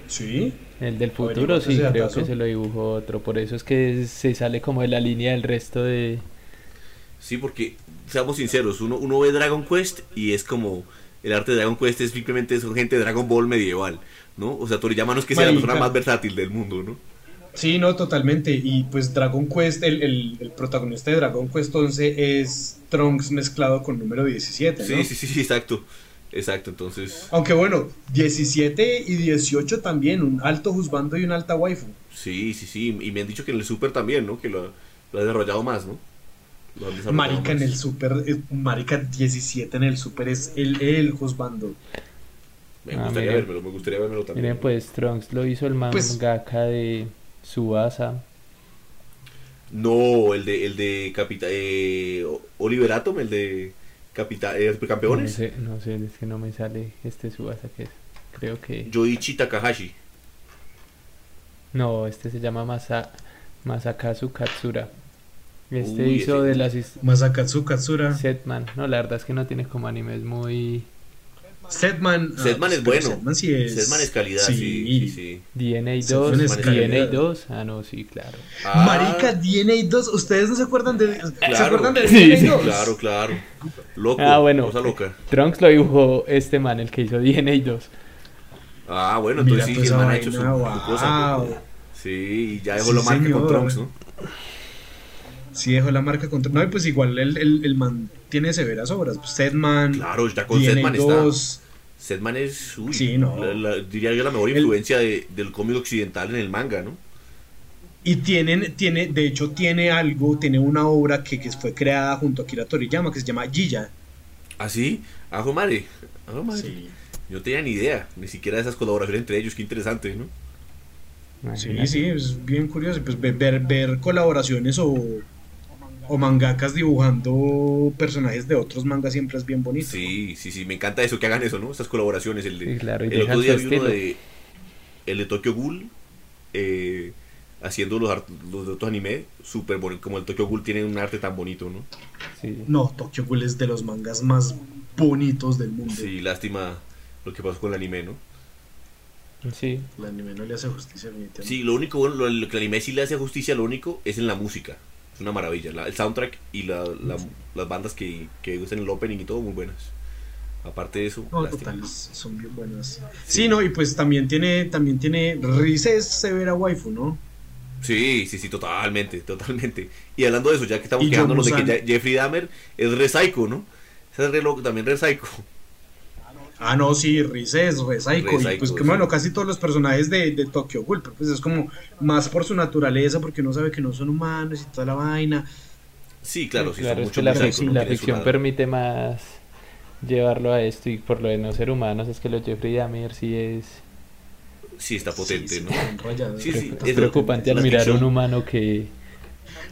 Sí, El del futuro sí, creo que se lo dibujó otro, por eso es que se sale como de la línea del resto de... Sí, porque, seamos sinceros, uno, uno ve Dragon Quest y es como. El arte de Dragon Quest es simplemente son gente de Dragon Ball medieval, ¿no? O sea, Toriyama no es que sea la Marica. persona más versátil del mundo, ¿no? sí, no, totalmente. Y pues Dragon Quest, el, el, el protagonista de Dragon Quest 11 es Trunks mezclado con número 17, ¿no? Sí, sí, sí, sí, exacto. Exacto, entonces. Aunque bueno, 17 y 18 también, un alto juzgando y un alta waifu. Sí, sí, sí. Y me han dicho que en el Super también, ¿no? Que lo, lo ha desarrollado más, ¿no? Marica en el super, eh, Marica 17 en el super es el, el juzgando. Me Ah, gustaría miren. verlo, me gustaría verlo también. Miren, pues Trunks lo hizo el Pues- mangaka de Subasa. No, el de, el de Capita, eh, Oliver Atom, el de Capita, eh, No sé, no sé, es que no me sale este Subasa que es. Creo que... Yoichi Takahashi. No, este se llama Masa, Masakazu Katsura. Este Uy, hizo ese- de las Masakatsu Katsura. Setman. No, la verdad es que no tiene como animes muy... Setman. ah, Setman es pero bueno. Setman sí es. Setman es calidad, sí, sí, sí. DNA Setman 2, es DNA calidad. 2. Ah, no, sí, claro. Ah, Marica, DNA 2. ¿Ustedes no se acuerdan de. ¿Se Claro. acuerdan de [laughs] Sí, DNA sí, 2? Claro, claro. Loco, Ah, bueno. cosa loca. Trunks lo dibujó este man, el que hizo DNA 2. Ah, bueno, entonces sí, esa el man ha hecho su, cosa. wow. Sí, y ya dejó Sí, la marca con señor. Trunks, ¿no? Sí, dejó la marca contra. No, y pues igual el, el, el man tiene severas obras. Pues, Setman. Claro, ya con DNA Setman está. 2. Setman es, uy, Sí, no. la- la- diría yo la mejor El- influencia de- del cómic occidental en el manga, ¿no? Y tienen, tiene, de hecho, tiene algo, tiene una obra que, que fue creada junto a Akira Toriyama que se llama Giya. ¿Ah, sí? Ajo madre. Ajo madre. Sí, Yo no tenía ni idea, ni siquiera de esas colaboraciones entre ellos, qué interesante, ¿no? sí, Imagínate. sí, es bien curioso. Pues ver, ver, ver colaboraciones o, o mangakas dibujando personajes de otros mangas siempre es bien bonito. Sí, sí, sí, me encanta eso, que hagan eso, ¿no? Estas colaboraciones, el de... Sí, claro, y el otro día vi uno de... El de Tokyo Ghoul, eh, haciendo los, los de otros anime, súper bonito, como el Tokyo Ghoul tiene un arte tan bonito, ¿no? Sí. No, Tokyo Ghoul es de los mangas más bonitos del mundo. Sí, lástima lo que pasó con el anime, ¿no? Sí. El anime no le hace justicia. Sí, lo único bueno, lo, lo que el anime sí le hace justicia, lo único es en la música. Una maravilla. la- el soundtrack y la- la- las bandas que, que usan el opening y todo, muy buenas. Aparte de eso, No, total, son bien buenas. Sí, no, y pues también tiene, también tiene, Rize es severa waifu, ¿no? Sí, sí, sí, totalmente, totalmente. Y hablando de eso, ya que estamos Y quedándonos de que Jeffrey Dahmer es re psycho, ¿no? Ese es re loco, también re psycho. Ah, no, sí, Rize es re psycho, Re y psycho, pues que sí. bueno, casi todos los personajes de, de Tokyo Ghoul, pero pues es como más por su naturaleza, porque uno sabe que no son humanos y toda la vaina. Sí, claro, sí, claro, son es mucho que la, ficción permite más llevarlo a esto y por lo de no ser humanos es que los Jeffrey Dahmer sí es Sí, está potente, Sí, sí, ¿no? Sí, sí, es preocupante al mirar a un humano que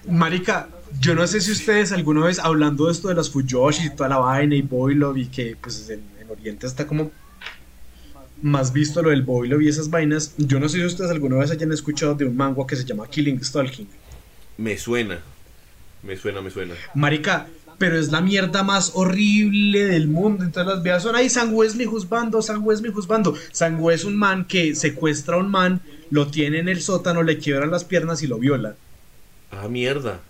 Marica, Yo no sé si ustedes alguna vez hablando de esto de las Fuyoshi y toda la vaina y Boilov y que pues en, en Oriente está como más visto lo del Boilov y esas vainas, yo no sé si ustedes alguna vez hayan escuchado de un manga que se llama Killing Stalking. Me suena. Me suena, me suena. Marica, pero es la mierda más horrible del mundo. Entonces las veas son ahí, Sangue es mi juzgando, Sangue es mi juzgando. Sangue es un man que secuestra a un man, lo tiene en el sótano, le quiebra las piernas y lo viola. Ah, mierda.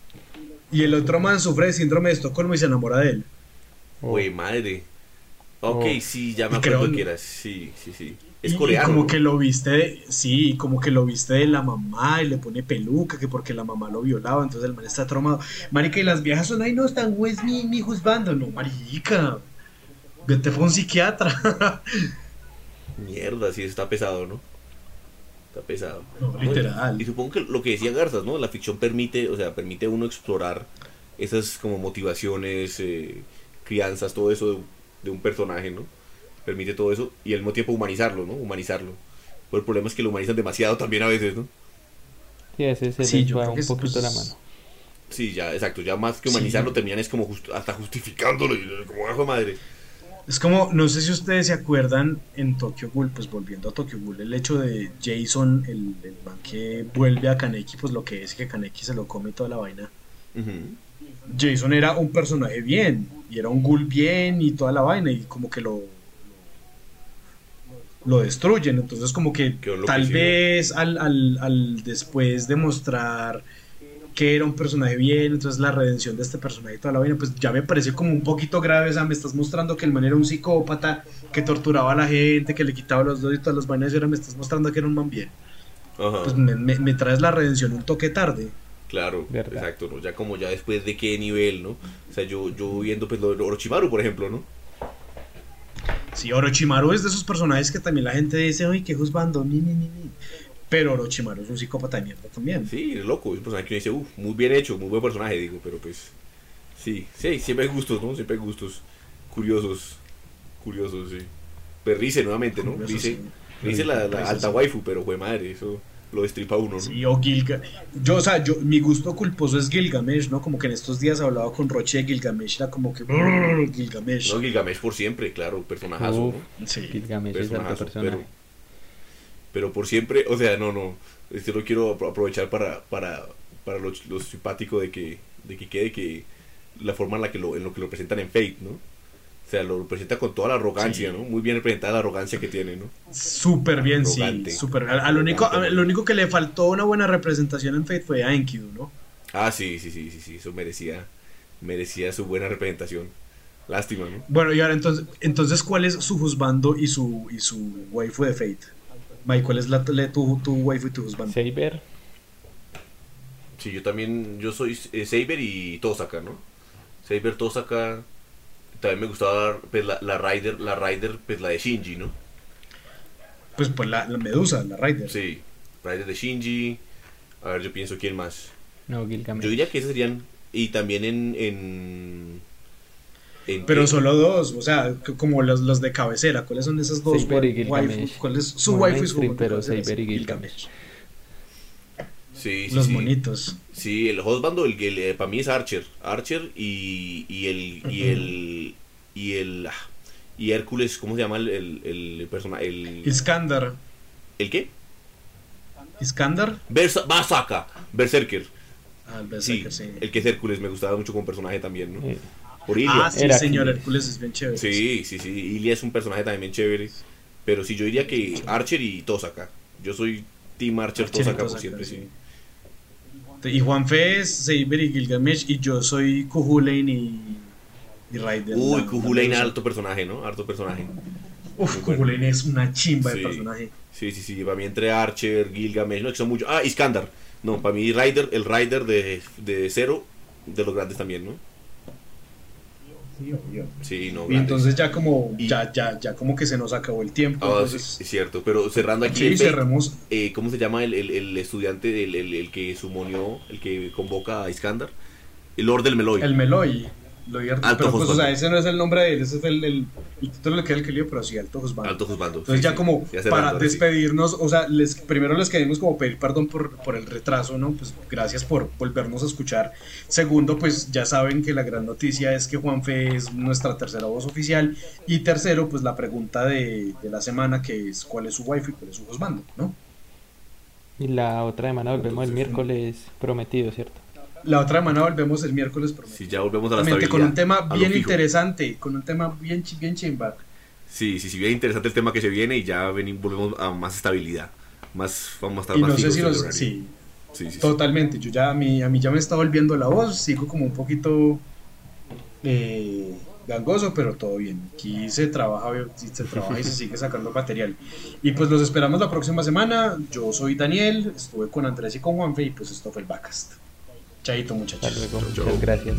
Y el otro man sufre de síndrome de Estocolmo y se enamora de él. Güey, madre. Ok, Oh. sí, ya me Y creo- acuerdo que era. Sí, sí, sí. Es Y- y coreano. como que lo viste, de- sí, como que lo viste de la mamá y le pone peluca, que porque la mamá lo violaba, entonces el man está traumado. Marica, y las viejas son, ay, no, están, güey, es mi, mi juzgando. No, marica, vete fue un psiquiatra. [laughs] Mierda, sí, está pesado, ¿no? Está pesado. No, literal. Y supongo que lo que decía Garzas, ¿no? La ficción permite, o sea, permite a uno explorar esas como motivaciones, eh, crianzas, todo eso de, de un personaje, ¿no? Permite todo eso y al mismo tiempo humanizarlo, ¿no? Humanizarlo. Pero el problema es que lo humanizan demasiado también a veces, ¿no? Sí, a veces se Sí, yo creo un que es, poquito pues, la mano. Sí, ya, exacto. Ya más que Sí. humanizarlo terminan es como hasta justificándolo y como bajo madre. Es como, no sé si ustedes se acuerdan en Tokyo Ghoul, pues volviendo a Tokyo Ghoul, el hecho de Jason, el, el man que vuelve a Kaneki, pues lo que es que Kaneki se lo come toda la vaina. Jason era un personaje bien, y era un ghoul bien y toda la vaina, y como que lo lo destruyen, entonces como que tal vez al, al, al después demostrar que era un personaje bien, entonces la redención de este personaje y toda la vaina, pues ya me parece como un poquito grave, o sea, me estás mostrando que el man era un psicópata, que torturaba a la gente, que le quitaba los dedos y todas las vainas, y ahora me estás mostrando que era un man bien. Ajá. Pues me, me- me traes la redención un toque tarde. Claro, Verdad. exacto, ¿no? Ya como ya después de qué nivel, ¿no? O sea, yo, yo viendo pues lo de Orochimaru, por ejemplo, ¿no? Sí, Orochimaru es de esos personajes que también la gente dice, uy, qué juzgando, ni, ni, ni, ni. Pero Orochimaru es un psicópata de mierda también. Sí, es loco, es un personaje que uno dice, uff, muy bien hecho, muy buen personaje, digo, pero pues, sí, sí, siempre hay gustos, ¿no? Siempre hay gustos curiosos, curiosos, sí. Perrice nuevamente, ¿no? Curioso, sí. dice la, la alta sí. waifu, pero fue madre, eso lo destripa uno, ¿no? Sí, o Gilga. Yo, o sea, yo, mi gusto culposo es Gilgamesh, ¿no? Como que en estos días hablaba con Roche de Gilgamesh, era como que. "Brrr, Gilgamesh. No, Gilgamesh por siempre, claro, personajazo, Uf. ¿no? Sí. Gilgamesh es Personajazo, personaje. pero, pero por siempre, o sea, no, no, este lo quiero apro- aprovechar para, para, para lo, lo simpático de que, de que quede que la forma en la que lo, en lo que lo presentan en Fate, ¿no? O sea, lo presenta con toda la arrogancia, Sí. ¿no? Muy bien representada la arrogancia que tiene, ¿no? Súper bien, Arrogante. sí. Súper. Al, al único, Arrogante. al- lo único que le faltó una buena representación en Fate fue a Enkidu, ¿no? Ah, sí, sí, sí, sí, sí, eso merecía, merecía su buena representación. Lástima, ¿no? Bueno, y ahora entonces, entonces ¿cuál es su juzbando y su, y su waifu de Fate? Mike, ¿cuál es la, la- tu, tu waifu y tu juzbando? Saber, Sí, yo también, yo soy eh, Saber y Tosaka, ¿no? Saber, Tosaka, también me gustaba pues, la, la Rider, la Rider, pues la de Shinji, ¿no? Pues, pues la, la Medusa, la Rider. Sí, Rider de Shinji, a ver, yo pienso quién más. no, Gilgamesh. Yo diría que esas serían, y también en... en, en Pero solo dos, o sea, como los, los de cabecera. ¿Cuáles son esas dos Saber y Gilgamesh. ¿Cuál es su Muy waifu y su pero? Saber y Gilgamesh. Sí, Los sí. monitos. Sí, el husbando, el, el, para mí es Archer. Archer y, y el. Y el. Y el. ah, Y Hércules, ¿cómo se llama el, el, el personaje? El, Iskandar. ¿El qué? Iskandar. Bersa, Basaka, Berserker. Ah, el Sí, Berserker, sí. el que es Hércules, me gustaba mucho como personaje también, ¿no? Eh, Por Ilia. Ah, sí, Era señor. Hércules es bien chévere. Sí, sí, sí. Ilia es un personaje también bien chévere. Pero sí, yo diría que Archer y Tosaka. Yo soy Team Archer, Archer Tosaka por siempre, sí. Sí. Y Juanfe es Saber y Gilgamesh y yo soy Kuhulain y, y Ryder. Uy, la- Kuhulain, la- alto personaje, ¿no? Alto personaje. Uf, bueno. Kuhulain es una chimba Sí. de personaje. Sí, sí, sí, para mí entre Archer, Gilgamesh, no, que son muchos. Ah, Iskandar. No, para mí Rider, el Rider de, de Zero, de los grandes también, ¿no? Sí, no, Y entonces ya como, Y- ya, ya, ya como que se nos acabó el tiempo. Ah, sí, entonces, es cierto, pero cerrando aquí, sí, el Fate, cerremos. eh, ¿cómo se llama el, el- el estudiante, el, el- el que sumonió, el que convoca a Iskandar? El Lord del Meloy. El Meloy. Lo vi harto, Alto pero pues, o sea, ese no es el nombre de él, ese es el, el, el título que el que lío, pero sí, Alto Juzgando. Alto Juzgando. Entonces sí, ya sí. como Ya para rato, ahora sí. despedirnos, o sea, les, primero les queremos como pedir perdón por, por el retraso, ¿no? Pues gracias por volvernos a escuchar. Segundo, pues ya saben que la gran noticia es que Juanfe es nuestra tercera voz oficial. Y tercero, pues la pregunta de, de la semana que es cuál es su wifi y cuál es su husbando, ¿no? Y la otra semana volvemos el miércoles prometido, ¿cierto? La otra semana volvemos el miércoles, prometo. Sí, ya volvemos a la Obviamente, estabilidad. con un tema bien interesante, con un tema bien, bien chimba. Sí, sí, sí, bien interesante el tema que se viene y ya venimos, volvemos a más estabilidad. Más, vamos a estar Y más no sé si horario. Sí, Sí, sí. Totalmente, yo ya a mí, a mí ya me está volviendo la voz, sigo como un poquito eh, gangoso, pero todo bien. Aquí se trabaja, se trabaja y se sigue sacando material. Y pues los esperamos la próxima semana. Yo soy Daniel, estuve con Andrés y con Juanfe y pues esto fue el Backcast. Chaito Hasta muchachos. luego. Muchas gracias.